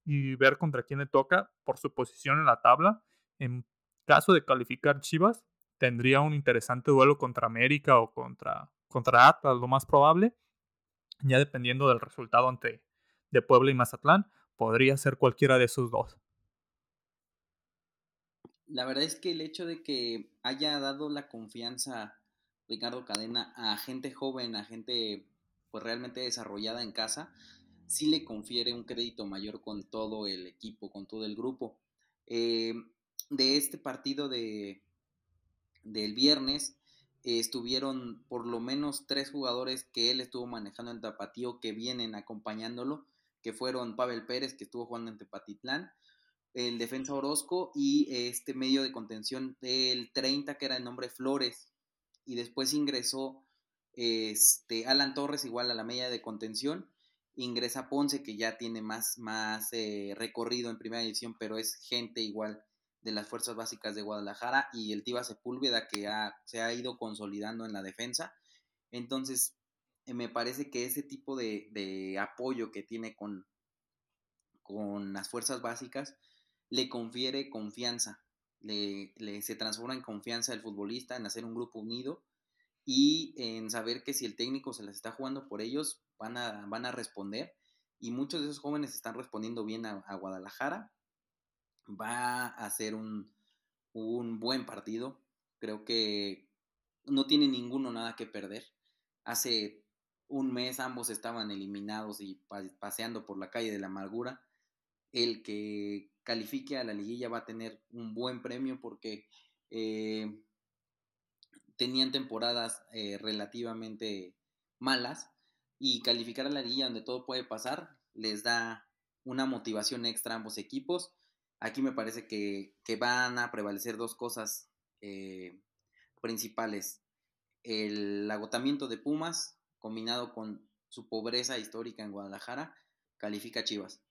y ver contra quién le toca por su posición en la tabla. En caso de calificar Chivas, tendría un interesante duelo contra América o contra, contra Atlas, lo más probable, ya dependiendo del resultado ante de Puebla y Mazatlán, podría ser cualquiera de esos dos la verdad es que el hecho de que haya dado la confianza Ricardo Cadena a gente joven, a gente pues realmente desarrollada en casa, sí le confiere un crédito mayor con todo el equipo, con todo el grupo. Eh, de este partido de, del viernes estuvieron por lo menos tres jugadores que él estuvo manejando en Tapatío que vienen acompañándolo, que fueron Pavel Pérez, que estuvo jugando en Tepatitlán, el defensa Orozco y este medio de contención del 30 que era el nombre Flores. Y después ingresó este Alan Torres igual a la media de contención. Ingresa Ponce que ya tiene más, más eh, recorrido en primera división pero es gente igual de las fuerzas básicas de Guadalajara y el Tiva Sepúlveda que se ha ido consolidando en la defensa entonces eh, me parece que ese tipo de, de apoyo que tiene con, con las fuerzas básicas le confiere confianza, le, se transforma en confianza el futbolista, en hacer un grupo unido y en saber que si el técnico se las está jugando por ellos, van a, van a responder y muchos de esos jóvenes están respondiendo bien a, Guadalajara. Va a ser un, un buen partido. Creo que no tiene ninguno nada que perder. Hace un mes ambos estaban eliminados y paseando por la calle de la amargura. El que califique a la liguilla va a tener un buen premio porque eh, tenían temporadas eh, relativamente malas y calificar a la liguilla donde todo puede pasar les da una motivación extra a ambos equipos. Aquí me parece que, van a prevalecer dos cosas eh, principales. El agotamiento de Pumas combinado con su pobreza histórica en Guadalajara, califica a Chivas.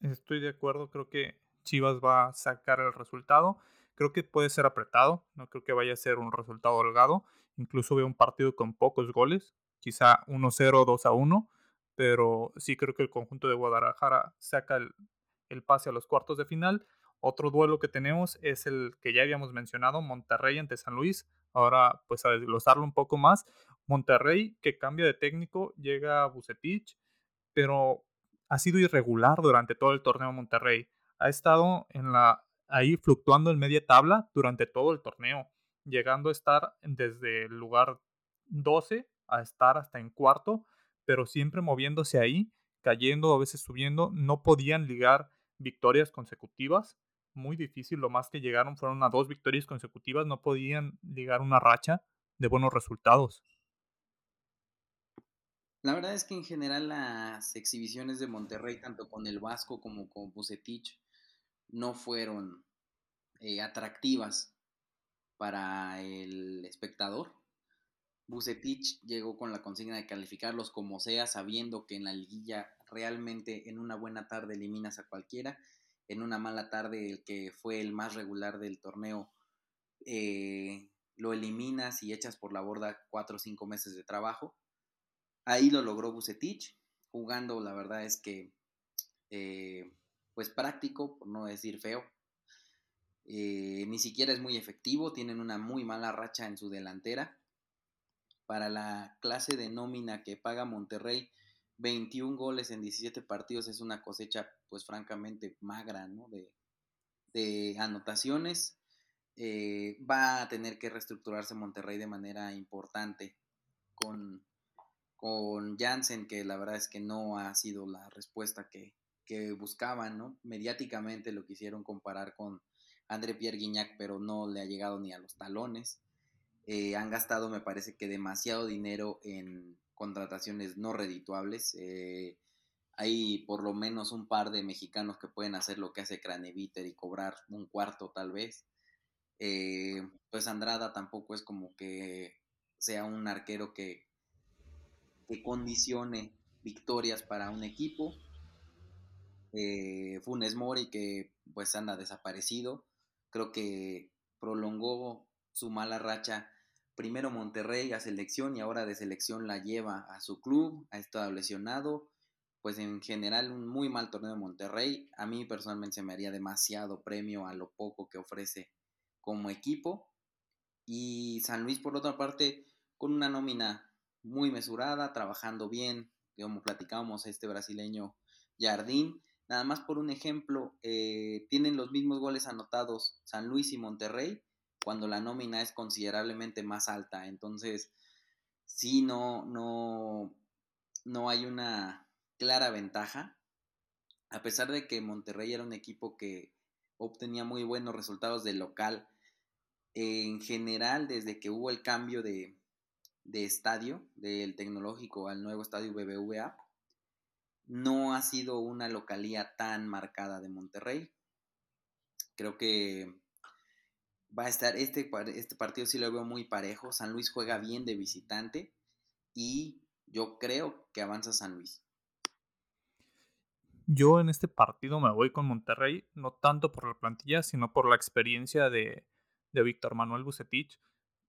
Estoy de acuerdo, creo que Chivas va a sacar el resultado. Creo que puede ser apretado, no creo que vaya a ser un resultado holgado. Incluso veo un partido con pocos goles, quizá 1-0, 2-1, pero sí creo que el conjunto de Guadalajara saca el, el pase a los cuartos de final. Otro duelo que tenemos es el que ya habíamos mencionado, Monterrey ante San Luis. Ahora, pues a desglosarlo un poco más, Monterrey que cambia de técnico, llega a Bucetich, pero ha sido irregular durante todo el torneo Monterrey. Ha estado en la, ahí fluctuando en media tabla durante todo el torneo, llegando a estar desde el lugar 12 a estar hasta en cuarto, pero siempre moviéndose ahí, cayendo, a veces subiendo, no podían ligar victorias consecutivas muy difícil. Lo más que llegaron fueron a dos victorias consecutivas. No podían ligar una racha de buenos resultados. La verdad es que en general las exhibiciones de Monterrey, tanto con el Vasco como con Bucetich, no fueron eh, atractivas para el espectador. Bucetich llegó con la consigna de calificarlos como sea, sabiendo que en la liguilla realmente en una buena tarde eliminas a cualquiera en una mala tarde el que fue el más regular del torneo eh, lo eliminas y echas por la borda cuatro o cinco meses de trabajo. Ahí lo logró Bucetich, jugando la verdad es que eh, pues práctico, por no decir feo. Eh, ni siquiera es muy efectivo, tienen una muy mala racha en su delantera. Para la clase de nómina que paga Monterrey, 21 goles en 17 partidos es una cosecha, pues francamente, magra, ¿no? De, anotaciones. Eh, va a tener que reestructurarse Monterrey de manera importante con, con Jansen, que la verdad es que no ha sido la respuesta que, buscaban, ¿no? Mediáticamente lo quisieron comparar con André Pierre Guignac, pero no le ha llegado ni a los talones. Eh, han gastado, me parece que demasiado dinero en, contrataciones no redituables. Eh, hay por lo menos un par de mexicanos que pueden hacer lo que hace Craneviter y cobrar un cuarto tal vez. Eh, pues Andrada tampoco es como que sea un arquero que, que condicione victorias para un equipo. Funes Mori que pues anda desaparecido. Creo que prolongó su mala racha primero Monterrey a selección y ahora de selección la lleva a su club, ha estado lesionado, pues en general un muy mal torneo de Monterrey. A mí personalmente se me haría demasiado premio a lo poco que ofrece como equipo. Y San Luis, por otra parte, con una nómina muy mesurada, trabajando bien, como platicábamos, este brasileño Jardín. Nada más por un ejemplo, eh, tienen los mismos goles anotados San Luis y Monterrey, cuando la nómina es considerablemente más alta. Entonces, sí, no, no, no hay una clara ventaja. A pesar de que Monterrey era un equipo que obtenía muy buenos resultados de local, en general, desde que hubo el cambio de, de estadio, del tecnológico al nuevo estadio BBVA, no ha sido una localía tan marcada de Monterrey. Creo que va a estar, este, este partido sí lo veo muy parejo, San Luis juega bien de visitante y yo creo que avanza San Luis. Yo en este partido me voy con Monterrey, no tanto por la plantilla, sino por la experiencia de, de Víctor Manuel Bucetich,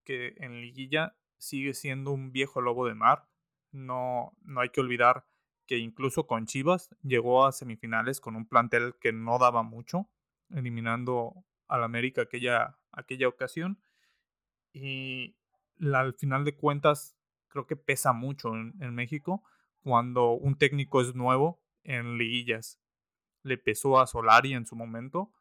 que en liguilla sigue siendo un viejo lobo de mar. No, no hay que olvidar que incluso con Chivas llegó a semifinales con un plantel que no daba mucho, eliminando al América aquella, aquella ocasión. Y al final de cuentas, creo que pesa mucho en, México cuando un técnico es nuevo en liguillas. Le pesó a Solari en su momento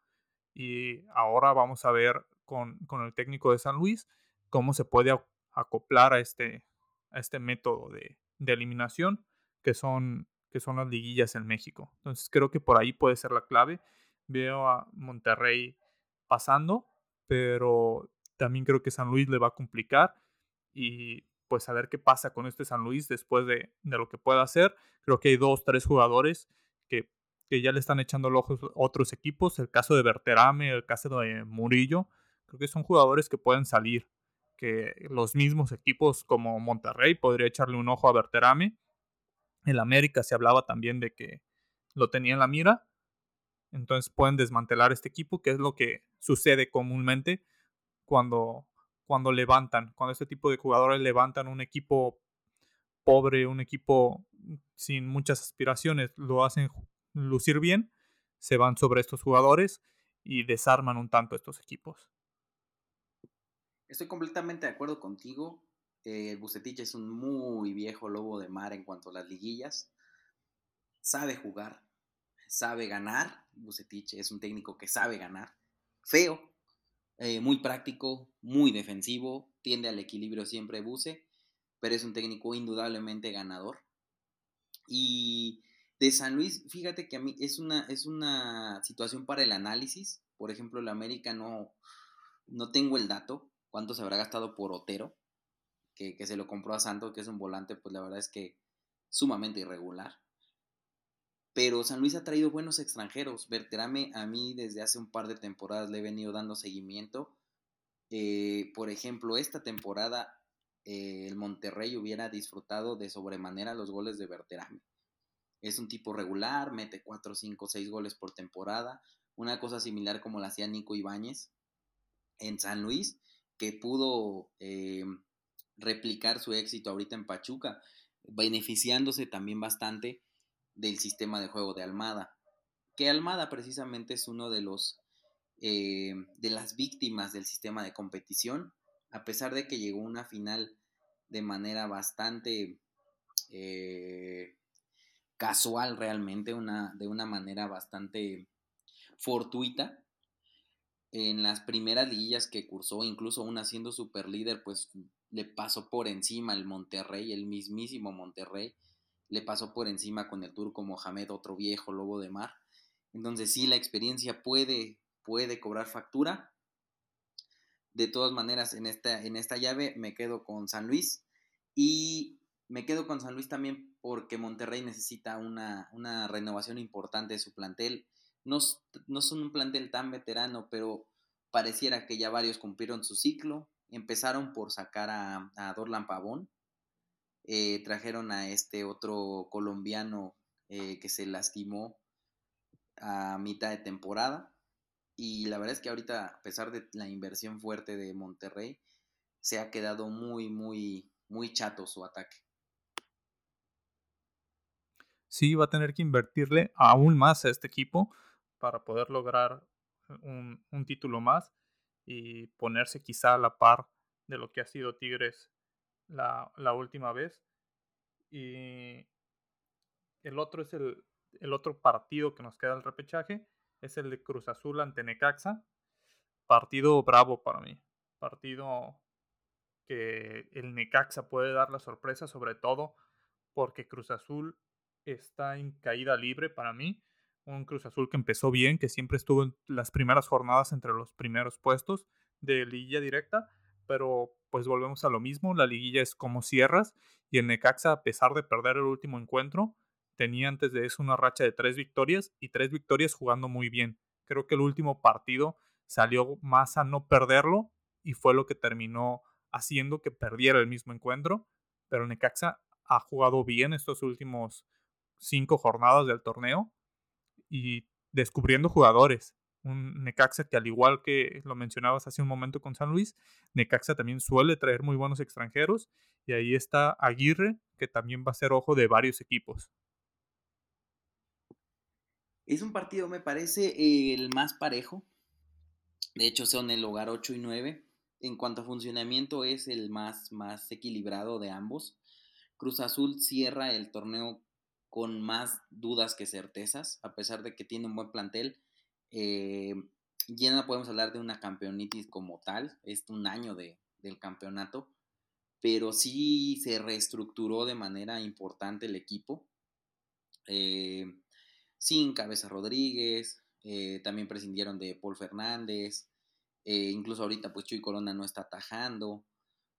y ahora vamos a ver con, con el técnico de San Luis cómo se puede acoplar a este, a este método de, de eliminación que son, que son las liguillas en México. Entonces creo que por ahí puede ser la clave. Veo a Monterrey pasando, pero también creo que San Luis le va a complicar y pues a ver qué pasa con este San Luis después de, de lo que pueda hacer. Creo que hay dos, tres jugadores que, que ya le están echando el ojo a otros equipos. El caso de Berterame, el caso de Murillo. Creo que son jugadores que pueden salir. Que los mismos equipos como Monterrey podría echarle un ojo a Berterame. En América se hablaba también de que lo tenía en la mira. Entonces pueden desmantelar este equipo, que es lo que sucede comúnmente cuando cuando levantan, cuando este tipo de jugadores levantan un equipo pobre, un equipo sin muchas aspiraciones, lo hacen lucir bien, se van sobre estos jugadores y desarman un tanto estos equipos. Estoy completamente de acuerdo contigo. Eh, Bucetich es un muy viejo lobo de mar en cuanto a las liguillas. Sabe jugar, sabe ganar. Bucetich es un técnico que sabe ganar. Feo, eh, muy práctico, muy defensivo, tiende al equilibrio siempre Buse, pero es un técnico indudablemente ganador. Y de San Luis, fíjate que a mí es una, es una situación para el análisis. Por ejemplo, el América no, no tengo el dato, cuánto se habrá gastado por Otero, que, que se lo compró a Santos, que es un volante, pues la verdad es que sumamente irregular pero San Luis ha traído buenos extranjeros. Berterame a mí desde hace un par de temporadas le he venido dando seguimiento. Eh, por ejemplo, esta temporada eh, el Monterrey hubiera disfrutado de sobremanera los goles de Berterame. Es un tipo regular, mete 4, 5, 6 goles por temporada. Una cosa similar como la hacía Nico Ibáñez en San Luis, que pudo eh, replicar su éxito ahorita en Pachuca, beneficiándose también bastante del sistema de juego de Almada. Que Almada precisamente es uno de los eh, de las víctimas del sistema de competición, a pesar de que llegó a una final de manera bastante eh, casual realmente, una, de una manera bastante fortuita. En las primeras liguillas que cursó, incluso aún siendo super líder, pues le pasó por encima el Monterrey, el mismísimo Monterrey, le pasó por encima con el turco Mohamed, otro viejo lobo de mar. Entonces sí, la experiencia puede, puede cobrar factura. De todas maneras, en esta, en esta llave me quedo con San Luis y me quedo con San Luis también porque Monterrey necesita una, renovación importante de su plantel. No, no, son un plantel tan veterano, pero pareciera que ya varios cumplieron su ciclo. Empezaron por sacar a, a Dorlan Pavón, eh, trajeron a este otro colombiano eh, que se lastimó a mitad de temporada. Y la verdad es que ahorita, a pesar de la inversión fuerte de Monterrey, se ha quedado muy, muy, muy chato su ataque. Sí, va a tener que invertirle aún más a este equipo para poder lograr un, un título más y ponerse quizá a la par de lo que ha sido Tigres la, última vez. Y el otro es el, el otro partido que nos queda el repechaje, es el de Cruz Azul ante Necaxa. Partido bravo para mí. Partido que el Necaxa puede dar la sorpresa, sobre todo porque Cruz Azul está en caída libre para mí. Un Cruz Azul que empezó bien, que siempre estuvo en las primeras jornadas entre los primeros puestos de liguilla directa, pero pues volvemos a lo mismo, la liguilla es como cierras y el Necaxa a pesar de perder el último encuentro, tenía antes de eso una racha de tres victorias y tres victorias jugando muy bien. Creo que el último partido salió más a no perderlo y fue lo que terminó haciendo que perdiera el mismo encuentro, pero Necaxa ha jugado bien estos últimos cinco jornadas del torneo y descubriendo jugadores un Necaxa que al igual que lo mencionabas hace un momento con San Luis, Necaxa también suele traer muy buenos extranjeros y ahí está Aguirre, que también va a ser ojo de varios equipos. Es un partido, me parece, el más parejo. De hecho, son el hogar 8 y 9. En cuanto a funcionamiento, es el más, más equilibrado de ambos. Cruz Azul cierra el torneo con más dudas que certezas, a pesar de que tiene un buen plantel. Eh, ya no podemos hablar de una campeonitis como tal, es un año de, del campeonato, pero sí se reestructuró de manera importante el equipo. Eh, sin Cabeza Rodríguez, eh, también prescindieron de Paul Fernández, eh, incluso ahorita pues Chuy Corona no está atajando,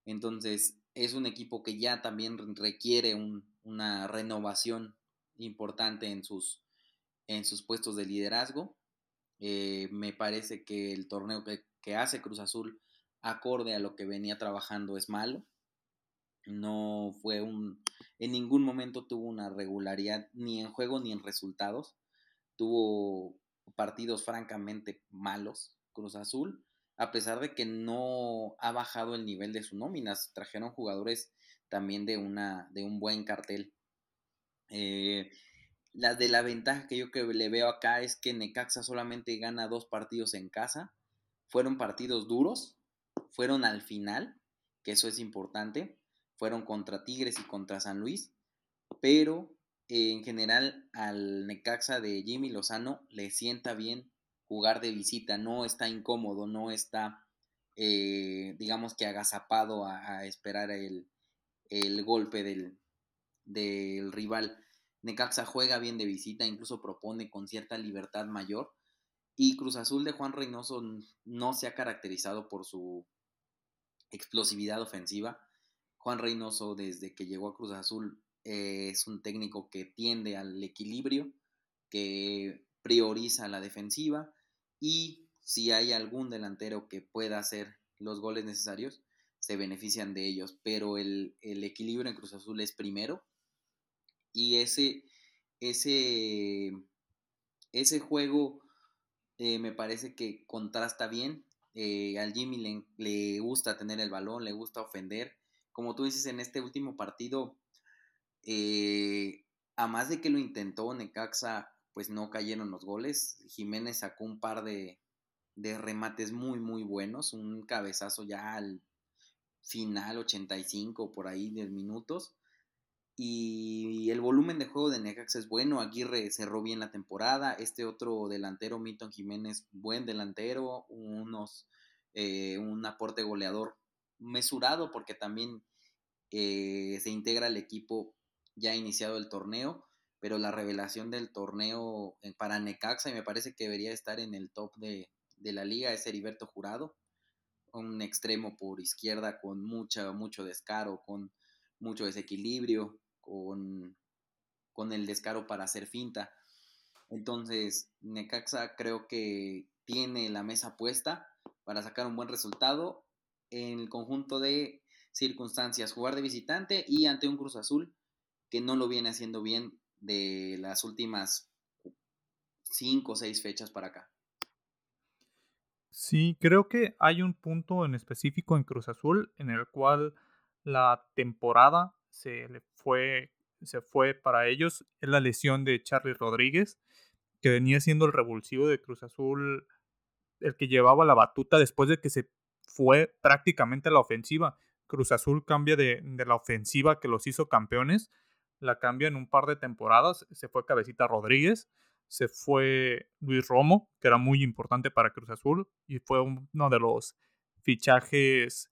entonces es un equipo que ya también requiere una renovación importante en sus, en sus puestos de liderazgo. Eh, me parece que el torneo que, que, hace Cruz Azul, acorde a lo que venía trabajando, es malo. No fue un. En ningún momento tuvo una regularidad ni en juego ni en resultados. Tuvo partidos francamente malos, Cruz Azul, a pesar de que no ha bajado el nivel de su nóminas. Trajeron jugadores también de, una, de un buen cartel. Eh, la de la ventaja que yo que le veo acá es que Necaxa solamente gana dos partidos en casa. Fueron partidos duros, fueron al final, que eso es importante. Fueron contra Tigres y contra San Luis, pero eh, en general al Necaxa de Jimmy Lozano le sienta bien jugar de visita, no está incómodo, no está, eh, digamos que agazapado a, esperar el, el golpe del, del rival. Necaxa juega bien de visita, incluso propone con cierta libertad mayor. Y Cruz Azul de Juan Reynoso no se ha caracterizado por su explosividad ofensiva. Juan Reynoso, desde que llegó a Cruz Azul, eh, es un técnico que tiende al equilibrio, que prioriza la defensiva y si hay algún delantero que pueda hacer los goles necesarios, se benefician de ellos. Pero el, el equilibrio en Cruz Azul es primero y ese, ese, ese juego eh, me parece que contrasta bien. Eh, al Jimmy le, gusta tener el balón, le gusta ofender. Como tú dices, en este último partido, eh, a más de que lo intentó Necaxa, pues no cayeron los goles. Jiménez sacó un par de, de remates muy, muy buenos. Un cabezazo ya al final, 85 por ahí de minutos. Y el volumen de juego de Necaxa es bueno. Aguirre cerró bien la temporada. Este otro delantero, Milton Jiménez, buen delantero. Unos, eh, un aporte goleador mesurado porque también eh, se integra el equipo ya iniciado el torneo. Pero la revelación del torneo eh, para Necaxa, y me parece que debería estar en el top de, de la liga, es Heriberto Jurado. Un extremo por izquierda con mucha, mucho descaro, con mucho desequilibrio, con, el descaro para hacer finta. Entonces, Necaxa creo que tiene la mesa puesta para sacar un buen resultado en el conjunto de circunstancias, jugar de visitante y ante un Cruz Azul que no lo viene haciendo bien de las últimas cinco o seis fechas para acá. Sí, creo que hay un punto en específico en Cruz Azul en el cual la temporada se le fue, se fue para ellos es la lesión de Charlie Rodríguez, que venía siendo el revulsivo de Cruz Azul, el que llevaba la batuta después de que se fue prácticamente a la ofensiva. Cruz Azul cambia de, de la ofensiva que los hizo campeones, la cambia en un par de temporadas, se fue Cabecita Rodríguez, se fue Luis Romo, que era muy importante para Cruz Azul, y fue uno de los fichajes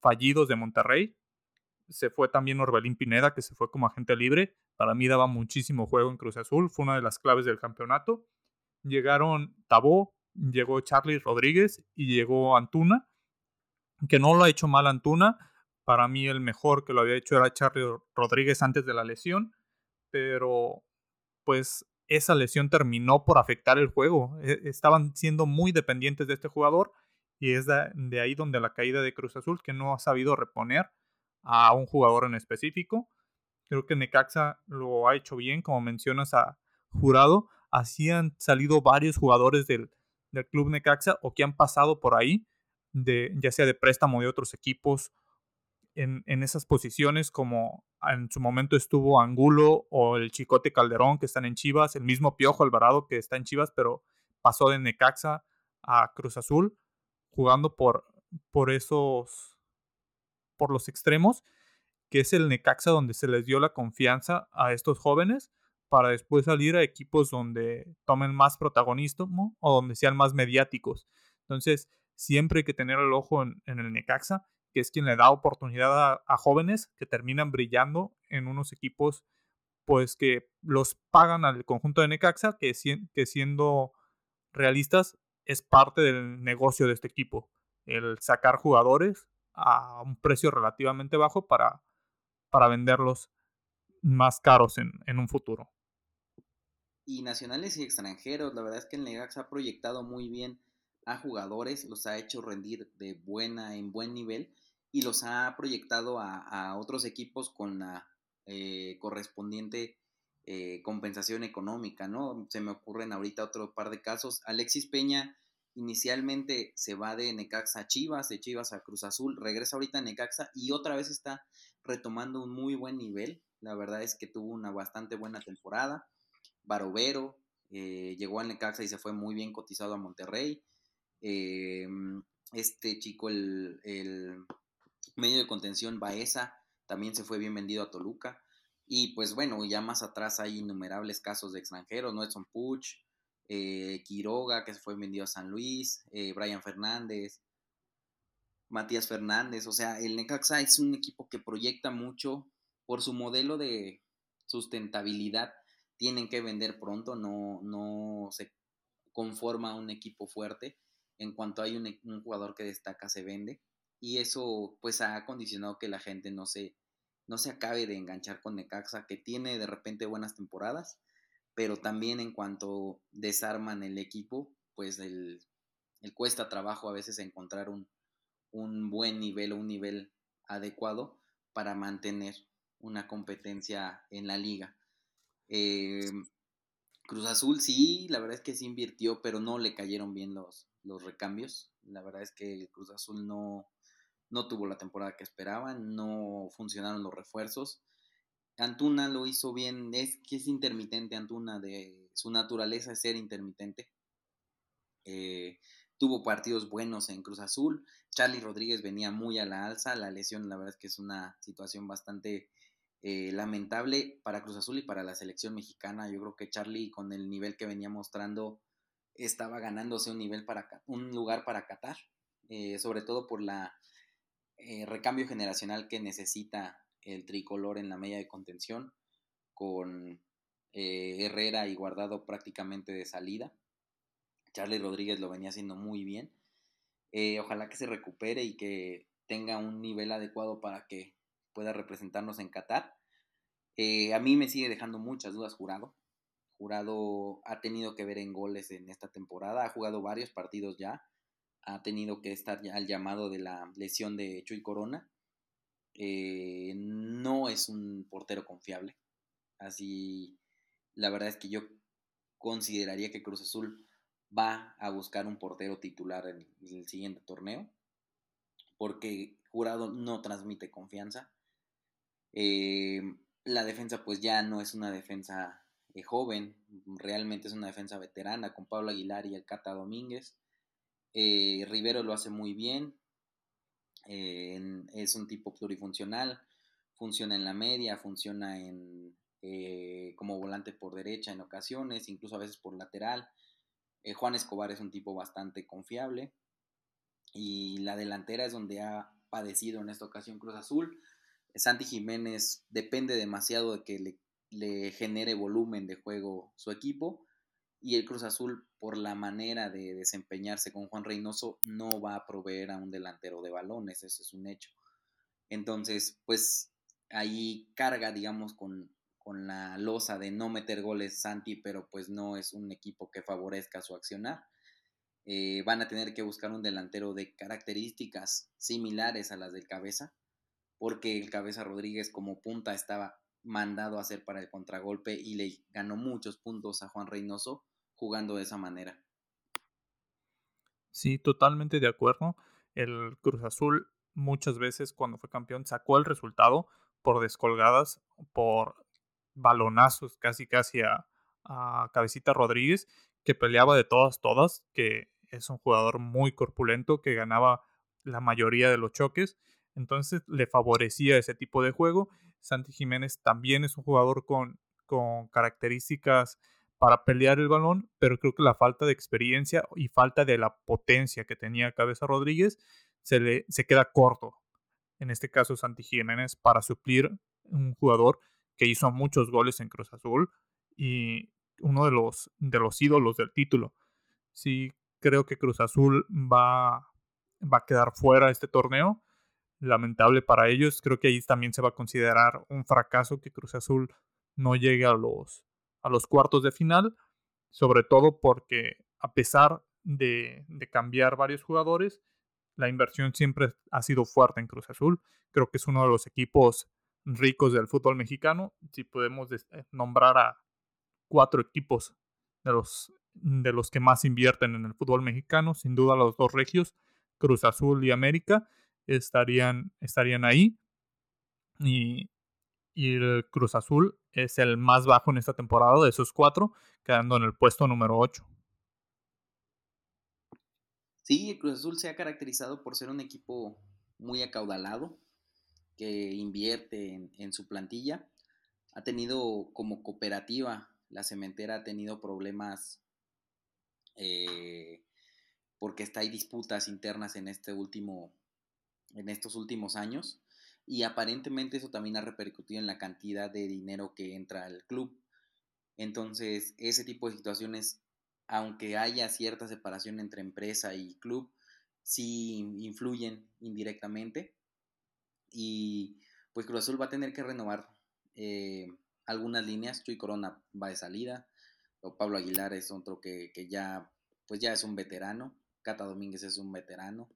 fallidos de Monterrey se fue también Orbelín Pineda, que se fue como agente libre. Para mí daba muchísimo juego en Cruz Azul, fue una de las claves del campeonato. Llegaron Tabó, llegó Charlie Rodríguez y llegó Antuna, que no lo ha hecho mal Antuna. Para mí el mejor que lo había hecho era Charlie Rodríguez antes de la lesión, pero pues esa lesión terminó por afectar el juego. E, estaban siendo muy dependientes de este jugador y es de ahí donde la caída de Cruz Azul, que no ha sabido reponer a un jugador en específico. Creo que Necaxa lo ha hecho bien, como mencionas a Jurado. Así han salido varios jugadores del, club Necaxa o que han pasado por ahí, de, ya sea de préstamo de otros equipos, en, en, esas posiciones, como en su momento estuvo Angulo o el Chicote Calderón, que están en Chivas, el mismo Piojo Alvarado, que está en Chivas, pero pasó de Necaxa a Cruz Azul, jugando por, por esos por los extremos. que es el Necaxa donde se les dio la confianza a estos jóvenes para después salir a equipos donde tomen más protagonismo o donde sean más mediáticos. Entonces, siempre hay que tener el ojo en, el Necaxa, que es quien le da oportunidad a, jóvenes que terminan brillando en unos equipos pues que los pagan al conjunto de Necaxa, que, que siendo realistas es parte del negocio de este equipo, el sacar jugadores a un precio relativamente bajo para, para venderlos más caros en, en un futuro. Y nacionales y extranjeros, la verdad es que el Necaxa ha proyectado muy bien a jugadores, los ha hecho rendir de buena, en buen nivel y los ha proyectado a, otros equipos con la eh, correspondiente eh, compensación económica, ¿no? Se me ocurren ahorita otro par de casos. Alexis Peña inicialmente se va de Necaxa a Chivas, de Chivas a Cruz Azul, regresa ahorita a Necaxa y otra vez está retomando un muy buen nivel. La verdad es que tuvo una bastante buena temporada. Barovero eh, llegó a Necaxa y se fue muy bien cotizado a Monterrey. Eh, este chico, el, medio de contención Baeza, también se fue bien vendido a Toluca. Y pues bueno, ya más atrás hay innumerables casos de extranjeros, ¿no? Edson Puch, eh, Quiroga, que se fue vendido a San Luis, eh, Brian Fernández, Matías Fernández. O sea, el Necaxa es un equipo que proyecta mucho por su modelo de sustentabilidad. Tienen que vender pronto, no, no se conforma un equipo fuerte en cuanto hay un, jugador que destaca, se vende. Y eso pues ha condicionado que la gente no se, no se acabe de enganchar con Necaxa, que tiene de repente buenas temporadas, pero también en cuanto desarman el equipo, pues el, cuesta trabajo a veces encontrar un, un buen nivel o un nivel adecuado para mantener una competencia en la liga. Eh, Cruz Azul sí, la verdad es que sí invirtió, pero no le cayeron bien los, los recambios. La verdad es que el Cruz Azul no, no tuvo la temporada que esperaban, no funcionaron los refuerzos. Antuna lo hizo bien, es que es intermitente Antuna, de su naturaleza es ser intermitente. Eh, tuvo partidos buenos en Cruz Azul. Charlie Rodríguez venía muy a la alza. La lesión, la verdad es que es una situación bastante eh, lamentable para Cruz Azul y para la selección mexicana. Yo creo que Charlie, con el nivel que venía mostrando, estaba ganándose un nivel para un lugar para Qatar, eh, sobre todo por la recambio generacional que necesita el tricolor en la media de contención, con eh, Herrera y Guardado prácticamente de salida. Charlie Rodríguez lo venía haciendo muy bien. ojalá que se recupere y que tenga un nivel adecuado para que pueda representarnos en Qatar. a mí me sigue dejando muchas dudas jurado. Jurado ha tenido que ver en goles en esta temporada, ha jugado varios partidos ya, ha tenido que estar al llamado de la lesión de Chuy Corona. Eh, no es un portero confiable. Así, la verdad es que yo consideraría que Cruz Azul va a buscar un portero titular en el siguiente torneo, porque Jurado no transmite confianza. Eh, la defensa pues ya no es una defensa eh, joven, realmente es una defensa veterana con Pablo Aguilar y el Cata Domínguez. Rivero lo hace muy bien, eh, es un tipo plurifuncional, funciona en la media, funciona en, como volante por derecha en ocasiones, incluso a veces por lateral. Juan Escobar es un tipo bastante confiable y la delantera es donde ha padecido en esta ocasión Cruz Azul. Santi Jiménez depende demasiado de que le genere volumen de juego su equipo. Y el Cruz Azul, por la manera de desempeñarse con Juan Reynoso, no va a proveer a un delantero de balones, eso es un hecho. Entonces, pues ahí carga, digamos, con, con la losa de no meter goles Santi, pero pues no es un equipo que favorezca su accionar. Eh, van a tener que buscar un delantero de características similares a las del cabeza, porque el cabeza Rodríguez como punta estaba mandado a hacer para el contragolpe y le ganó muchos puntos a Juan Reynoso jugando de esa manera. Sí, totalmente de acuerdo. El Cruz Azul muchas veces cuando fue campeón sacó el resultado por descolgadas, por balonazos casi casi a, a Cabecita Rodríguez, que peleaba de todas, todas, que es un jugador muy corpulento, que ganaba la mayoría de los choques. Entonces le favorecía ese tipo de juego. Santi Jiménez también es un jugador con, con características para pelear el balón, pero creo que la falta de experiencia y falta de la potencia que tenía Cabeza Rodríguez se, le, se queda corto. En este caso, Santi Jiménez para suplir un jugador que hizo muchos goles en Cruz Azul y uno de los, de los ídolos del título. Sí, creo que Cruz Azul va, va a quedar fuera este torneo. Lamentable para ellos. Creo que ahí también se va a considerar un fracaso que Cruz Azul no llegue a los, a los cuartos de final, sobre todo porque a pesar de, cambiar varios jugadores, la inversión siempre ha sido fuerte en Cruz Azul. Creo que es uno de los equipos ricos del fútbol mexicano. Si podemos eh, nombrar a cuatro equipos de los, de los que más invierten en el fútbol mexicano, sin duda los dos regios, Cruz Azul y América, estarían, estarían ahí. Y, y el Cruz Azul es el más bajo en esta temporada de esos cuatro, quedando en el puesto número 8. Sí, el Cruz Azul se ha caracterizado por ser un equipo muy acaudalado, que invierte en, su plantilla. Ha tenido como cooperativa, la cementera ha tenido problemas eh, porque está hay disputas internas en este último, en estos últimos años y aparentemente eso también ha repercutido en la cantidad de dinero que entra al club. Entonces, ese tipo de situaciones, aunque haya cierta separación entre empresa y club, sí influyen indirectamente. Y pues Cruz Azul va a tener que renovar eh, algunas líneas. Chuy Corona va de salida. O Pablo Aguilar es otro que, que ya, pues ya es un veterano. Cata Domínguez es un veterano.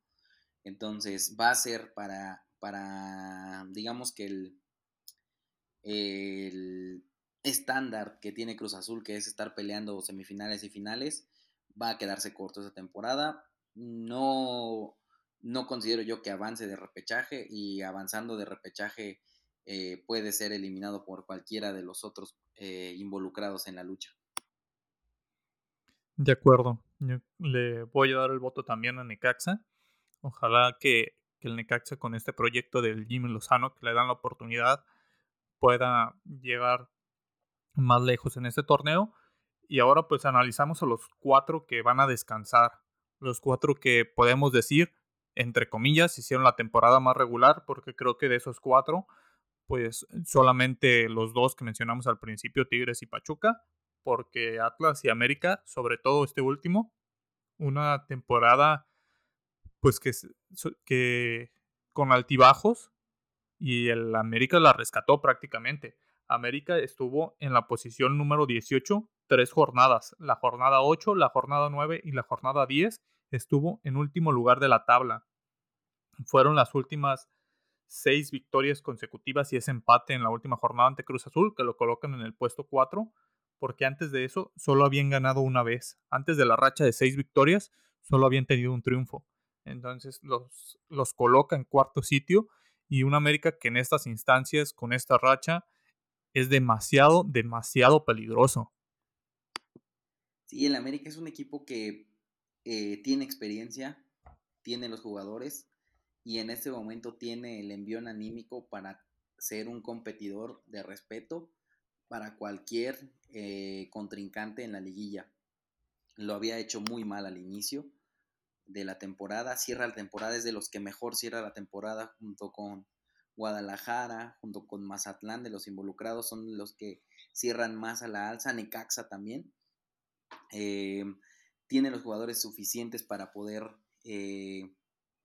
Entonces va a ser para para, digamos que el, el estándar que tiene Cruz Azul, que es estar peleando semifinales y finales, va a quedarse corto esa temporada. No, no considero yo que avance de repechaje y avanzando de repechaje eh, puede ser eliminado por cualquiera de los otros eh, involucrados en la lucha. De acuerdo. le voy a dar el voto también a Necaxa. Ojalá que que el Necaxa con este proyecto del Jimmy Lozano, que le dan la oportunidad, pueda llegar más lejos en este torneo. Y ahora pues analizamos a los cuatro que van a descansar. Los cuatro que podemos decir, entre comillas, hicieron la temporada más regular, porque creo que de esos cuatro, pues solamente los dos que mencionamos al principio, Tigres y Pachuca, porque Atlas y América, sobre todo este último, una temporada pues que, con altibajos y el América la rescató prácticamente. América estuvo en la posición número 18 tres jornadas. La jornada 8, la jornada 9 y la jornada 10 estuvo en último lugar de la tabla. Fueron las últimas seis victorias consecutivas y ese empate en la última jornada ante Cruz Azul que lo colocan en el puesto 4 porque antes de eso solo habían ganado una vez. Antes de la racha de seis victorias solo habían tenido un triunfo. Entonces los, los coloca en cuarto sitio y un América que en estas instancias, con esta racha, es demasiado, demasiado peligroso. Sí, el América es un equipo que eh, tiene experiencia, tiene los jugadores y en este momento tiene el envión anímico para ser un competidor de respeto para cualquier eh, contrincante en la liguilla. Lo había hecho muy mal al inicio, de la temporada, cierra la temporada, es de los que mejor cierra la temporada junto con Guadalajara, junto con Mazatlán, de los involucrados, son los que cierran más a la alza, Necaxa también. Eh, tiene los jugadores suficientes para poder eh,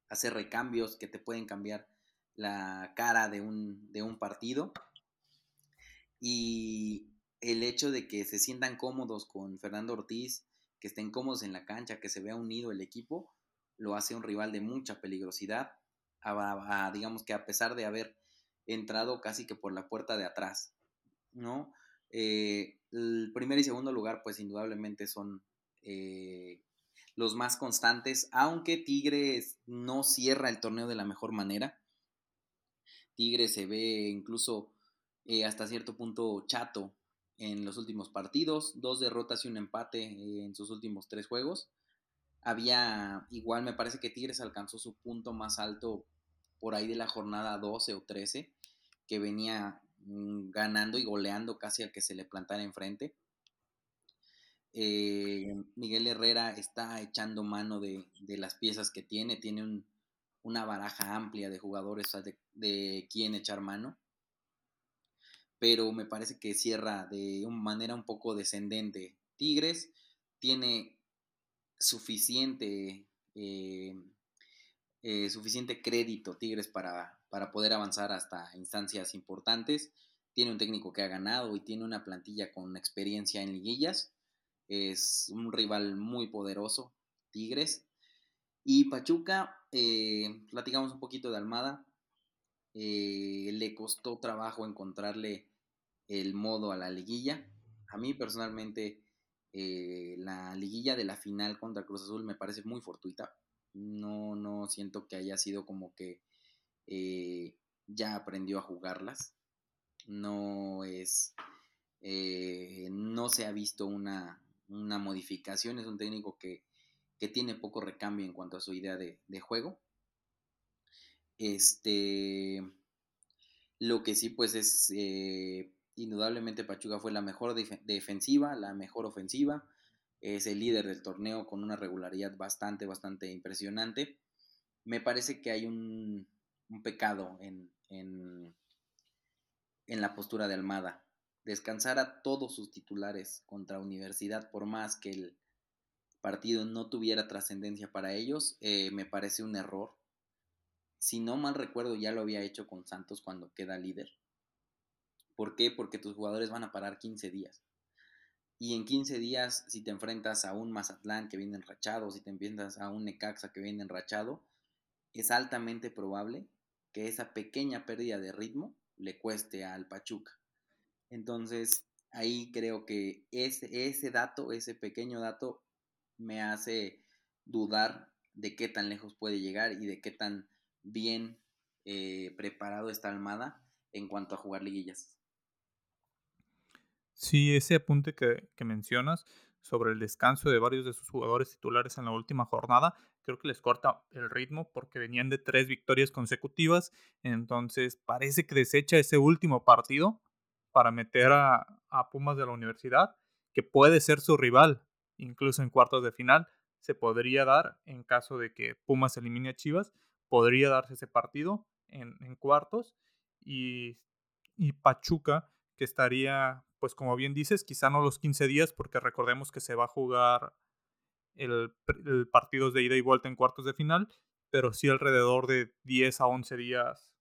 hacer recambios que te pueden cambiar la cara de un, de un partido. Y el hecho de que se sientan cómodos con Fernando Ortiz, que estén cómodos en la cancha, que se vea unido el equipo, lo hace un rival de mucha peligrosidad, digamos que a pesar de haber entrado casi que por la puerta de atrás, ¿no? Eh, el primer y segundo lugar, pues indudablemente son eh, los más constantes, aunque Tigres no cierra el torneo de la mejor manera. Tigres se ve incluso eh, hasta cierto punto chato en los últimos partidos, dos derrotas y un empate en sus últimos tres juegos. Había, igual me parece que Tigres alcanzó su punto más alto por ahí de la jornada 12 o 13, que venía mm, ganando y goleando casi al que se le plantara enfrente. Eh, Miguel Herrera está echando mano de, las piezas que tiene, tiene una baraja amplia de jugadores de, de quien echar mano, pero me parece que cierra de una manera un poco descendente. Tigres tiene suficiente, eh, eh, suficiente crédito Tigres para, para poder avanzar hasta instancias importantes. Tiene un técnico que ha ganado y tiene una plantilla con experiencia en liguillas. Es un rival muy poderoso, Tigres. Y Pachuca, eh, platicamos un poquito de Almada. Le costó trabajo encontrarle el modo a la liguilla. A mí personalmente eh, la liguilla de la final contra Cruz Azul me parece muy fortuita. No, no siento que haya sido como que eh, ya aprendió a jugarlas. No es. Eh, no se ha visto una, modificación. Es un técnico que, tiene poco recambio en cuanto a su idea de, de juego. Este. Lo que sí, pues es Indudablemente Pachuca fue la mejor defensiva, la mejor ofensiva. Es el líder del torneo con una regularidad bastante, bastante impresionante. Me parece que hay un, pecado en, en, la postura de Almada. Descansar a todos sus titulares contra Universidad, por más que el partido no tuviera trascendencia para ellos, eh, me parece un error. Si no mal recuerdo, ya lo había hecho con Santos cuando queda líder. ¿Por qué? Porque tus jugadores van a parar 15 días. Y en 15 días, si te enfrentas a un Mazatlán que viene enrachado, si te enfrentas a un Necaxa que viene enrachado, es altamente probable que esa pequeña pérdida de ritmo le cueste al Pachuca. Entonces, ahí creo que ese, ese dato, ese pequeño dato, me hace dudar de qué tan lejos puede llegar y de qué tan bien eh, preparado está Almada en cuanto a jugar liguillas. Sí, ese apunte que, mencionas sobre el descanso de varios de sus jugadores titulares en la última jornada, creo que les corta el ritmo porque venían de tres victorias consecutivas, entonces parece que desecha ese último partido para meter a, a Pumas de la universidad, que puede ser su rival, incluso en cuartos de final, se podría dar en caso de que Pumas elimine a Chivas, podría darse ese partido en, cuartos y, y Pachuca que estaría, pues como bien dices, quizá no los 15 días, porque recordemos que se va a jugar el, el partidos de ida y vuelta en cuartos de final, pero sí alrededor de 10 a 11 días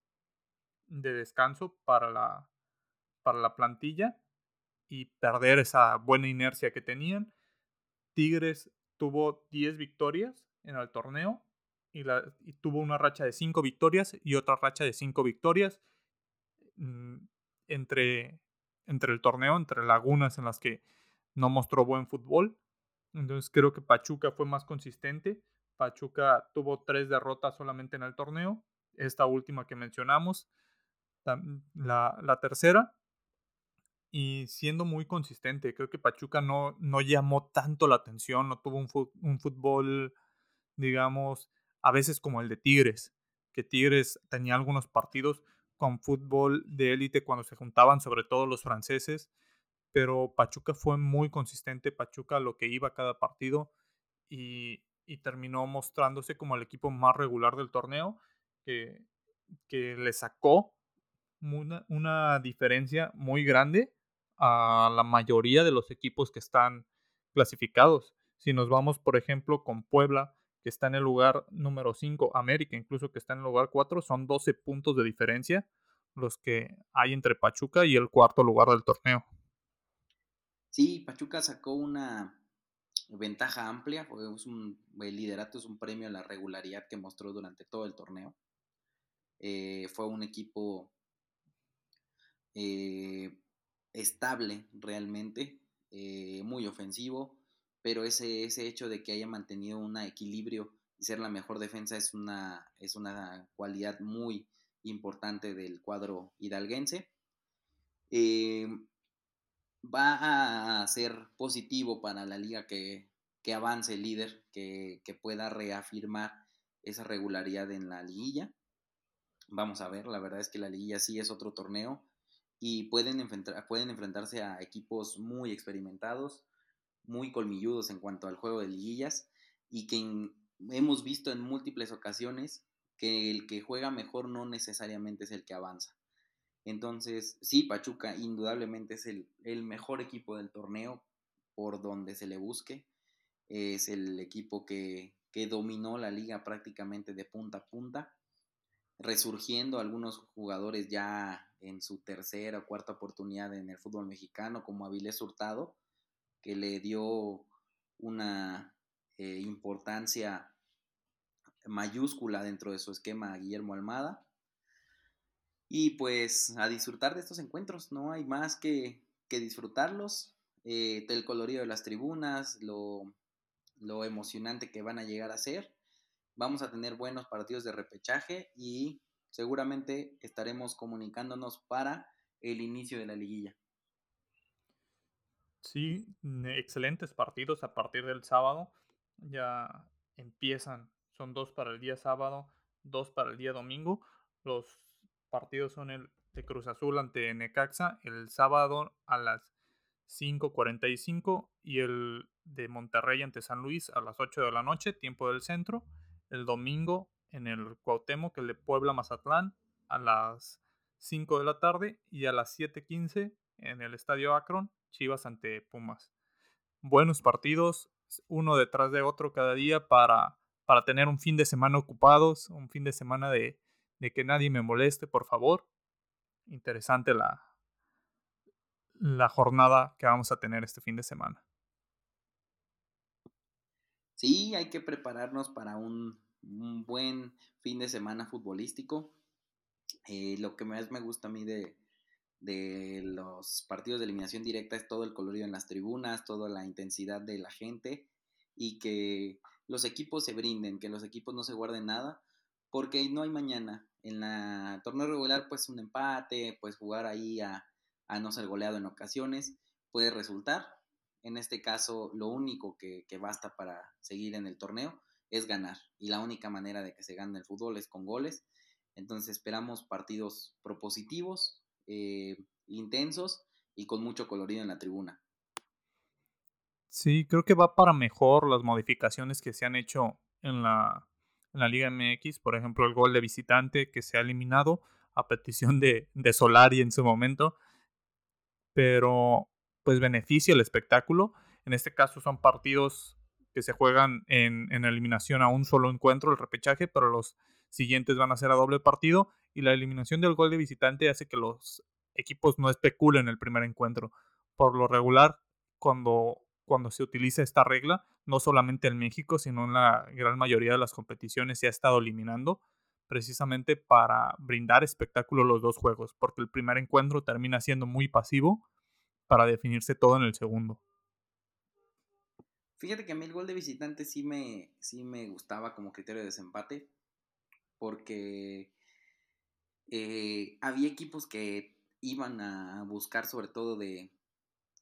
de descanso para la, para la plantilla y perder esa buena inercia que tenían. Tigres tuvo 10 victorias en el torneo y, la, y tuvo una racha de 5 victorias y otra racha de 5 victorias. Mm, entre entre el torneo, entre lagunas en las que no mostró buen fútbol. Entonces creo que Pachuca fue más consistente. Pachuca tuvo tres derrotas solamente en el torneo. Esta última que mencionamos, la, la tercera. Y siendo muy consistente, creo que Pachuca no, no llamó tanto la atención, no tuvo un, un fútbol, digamos, a veces como el de Tigres, que Tigres tenía algunos partidos con fútbol de élite cuando se juntaban, sobre todo los franceses, pero Pachuca fue muy consistente, Pachuca lo que iba cada partido y, terminó mostrándose como el equipo más regular del torneo, que, que le sacó una, una diferencia muy grande a la mayoría de los equipos que están clasificados. Si nos vamos, por ejemplo, con Puebla, que está en el lugar número 5, América incluso que está en el lugar 4, son 12 puntos de diferencia los que hay entre Pachuca y el cuarto lugar del torneo. Sí, Pachuca sacó una ventaja amplia, el liderato es un premio a la regularidad que mostró durante todo el torneo. Eh, fue un equipo eh, estable realmente, eh, muy ofensivo, pero ese, ese hecho de que haya mantenido un equilibrio y ser la mejor defensa es una, es una cualidad muy importante del cuadro hidalguense. Eh, va a ser positivo para la liga que, avance el líder, que, que, pueda reafirmar esa regularidad en la liguilla. Vamos a ver, la verdad es que la liguilla sí es otro torneo y pueden, pueden enfrentarse a equipos muy experimentados, muy colmilludos en cuanto al juego de liguillas y que hemos visto en múltiples ocasiones que el que juega mejor no necesariamente es el que avanza. Entonces, sí, Pachuca indudablemente es el, el mejor equipo del torneo por donde se le busque. Es el equipo que, que dominó la liga prácticamente de punta a punta, resurgiendo algunos jugadores ya en su tercera o cuarta oportunidad en el fútbol mexicano, como Avilés Hurtado, que le dio una eh, importancia mayúscula dentro de su esquema a Guillermo Almada. Y pues a disfrutar de estos encuentros, no hay más que, que disfrutarlos. Eh, el colorido de las tribunas, lo, lo emocionante que van a llegar a ser. Vamos a tener buenos partidos de repechaje y seguramente estaremos comunicándonos para el inicio de la liguilla. Sí, excelentes partidos a partir del sábado. Ya empiezan. Son dos para el día sábado, dos para el día domingo. Los partidos son el de Cruz Azul ante Necaxa el sábado a las 5.45 y el de Monterrey ante San Luis a las 8 de la noche, tiempo del centro. El domingo en el Cuauhtémoc, el de Puebla Mazatlán a las 5 de la tarde y a las 7.15 en el Estadio Akron, Chivas ante Pumas. Buenos partidos, uno detrás de otro cada día para, para tener un fin de semana ocupados, un fin de semana de, de que nadie me moleste, por favor. Interesante la, la jornada que vamos a tener este fin de semana. Sí, hay que prepararnos para un, buen fin de semana futbolístico. Eh, lo que más me gusta a mí de, de los partidos de eliminación directa es todo el colorido en las tribunas, toda la intensidad de la gente y que los equipos se brinden, que los equipos no se guarden nada, porque no hay mañana. En la torneo regular, pues un empate, pues jugar ahí a, a no ser goleado en ocasiones, puede resultar. En este caso, lo único que, basta para seguir en el torneo es ganar. Y la única manera de que se gane el fútbol es con goles. Entonces esperamos partidos propositivos, eh, intensos y con mucho colorido en la tribuna. Sí, creo que va para mejor las modificaciones que se han hecho en la, Liga MX. Por ejemplo, el gol de visitante que se ha eliminado a petición de, de Solari en su momento pero pues beneficia el espectáculo. En este caso son partidos que se juegan en, en, eliminación a un solo encuentro, el repechaje, pero los siguientes van a ser a doble partido y la eliminación del gol de visitante hace que los equipos no especulen el primer encuentro. Por lo regular, cuando, cuando se utiliza esta regla, no solamente en México, sino en la gran mayoría de las competiciones se ha estado eliminando precisamente para brindar espectáculo los dos juegos, porque el primer encuentro termina siendo muy pasivo para definirse todo en el segundo. Fíjate que a mí el gol de visitante sí me, sí me gustaba como criterio de desempate, porque eh, había equipos que iban a buscar sobre todo de,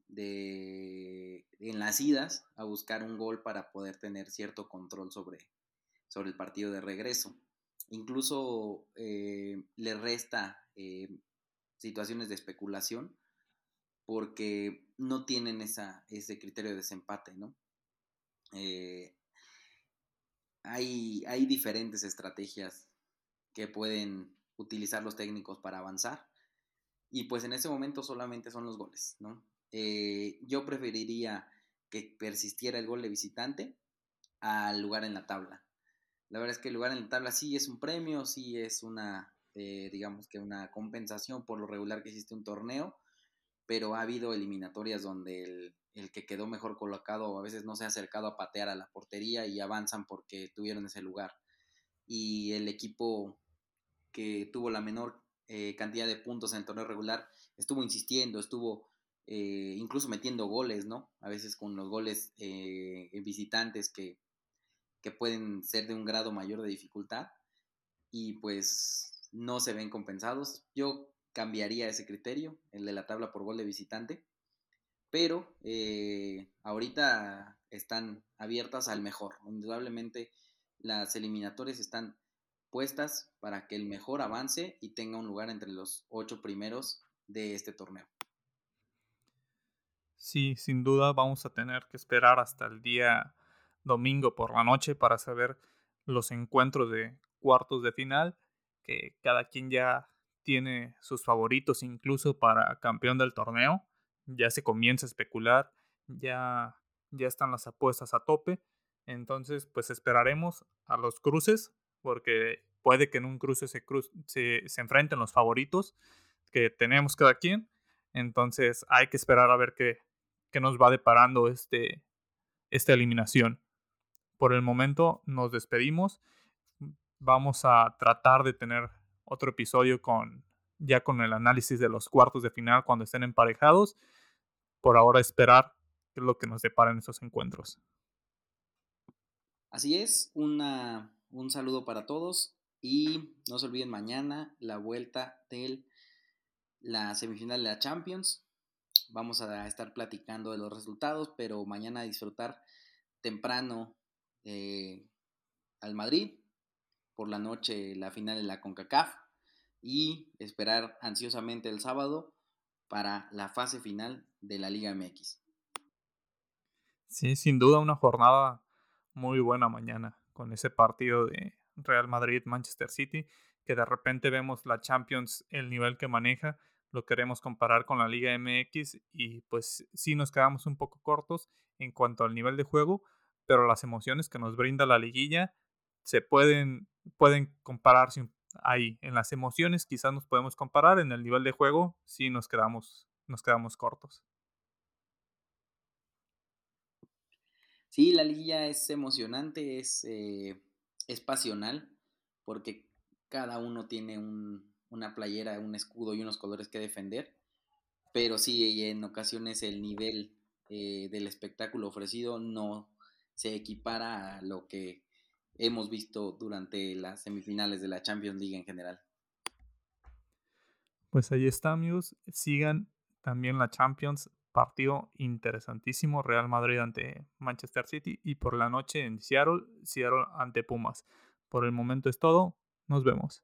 de en las idas a buscar un gol para poder tener cierto control sobre, sobre el partido de regreso incluso eh, le resta eh, situaciones de especulación porque no tienen esa, ese criterio de desempate, ¿no? Eh, hay, diferentes estrategias que pueden utilizar los técnicos para avanzar y pues en ese momento solamente son los goles, ¿no? yo preferiría que persistiera el gol de visitante al lugar en la tabla. La verdad es que el lugar en la tabla sí es un premio, sí es una, eh, digamos que una compensación por lo regular que existe un torneo, pero ha habido eliminatorias donde el, el, que quedó mejor colocado a veces no se ha acercado a patear a la portería y avanzan porque tuvieron ese lugar. Y el equipo que tuvo la menor eh, cantidad de puntos en el torneo regular estuvo insistiendo, estuvo eh, incluso metiendo goles, ¿no? A veces con los goles visitantes que que pueden ser de un grado mayor de dificultad y pues no se ven compensados. Yo cambiaría ese criterio, el de la tabla por gol de visitante, pero eh, ahorita están abiertas al mejor. Indudablemente las eliminatorias están puestas para que el mejor avance y tenga un lugar entre los ocho primeros de este torneo. Sí, sin duda vamos a tener que esperar hasta el día domingo por la noche para saber los encuentros de cuartos de final, que cada quien ya tiene sus favoritos incluso para campeón del torneo. Ya se comienza a especular, ya, ya están las apuestas a tope. Entonces, pues esperaremos a los cruces, porque puede que en un cruce se, se, se enfrenten los favoritos que tenemos cada quien. Entonces hay que esperar a ver qué, qué nos va deparando este, esta eliminación. Por el momento nos despedimos. Vamos a tratar de tener otro episodio con ya con el análisis de los cuartos de final cuando estén emparejados. Por ahora esperar qué es lo que nos deparen esos encuentros. Así es, una, un saludo para todos y no se olviden mañana la vuelta de la semifinal de la Champions. Vamos a estar platicando de los resultados, pero mañana disfrutar temprano eh, al Madrid, por la noche la final de la CONCACAF y esperar ansiosamente el sábado para la fase final de la Liga MX. Sí, sin duda una jornada muy buena mañana con ese partido de Real Madrid-Manchester City, que de repente vemos la Champions, el nivel que maneja, lo queremos comparar con la Liga MX y pues sí nos quedamos un poco cortos en cuanto al nivel de juego, pero las emociones que nos brinda la liguilla se pueden, pueden compararse ahí. En las emociones quizás nos podemos comparar, en el nivel de juego sí nos quedamos, nos quedamos cortos. Sí, la liguilla es emocionante, es, eh, es pasional, porque cada uno tiene una playera, un escudo y unos colores que defender, pero sí, en ocasiones el nivel eh, del espectáculo ofrecido no se equipara a lo que hemos visto durante las semifinales de la Champions League en general. Pues ahí está, amigos. Sigan también la Champions. Partido interesantísimo. Real Madrid ante Manchester City. Y por la noche en Seattle, Seattle ante Pumas. Por el momento es todo. Nos vemos.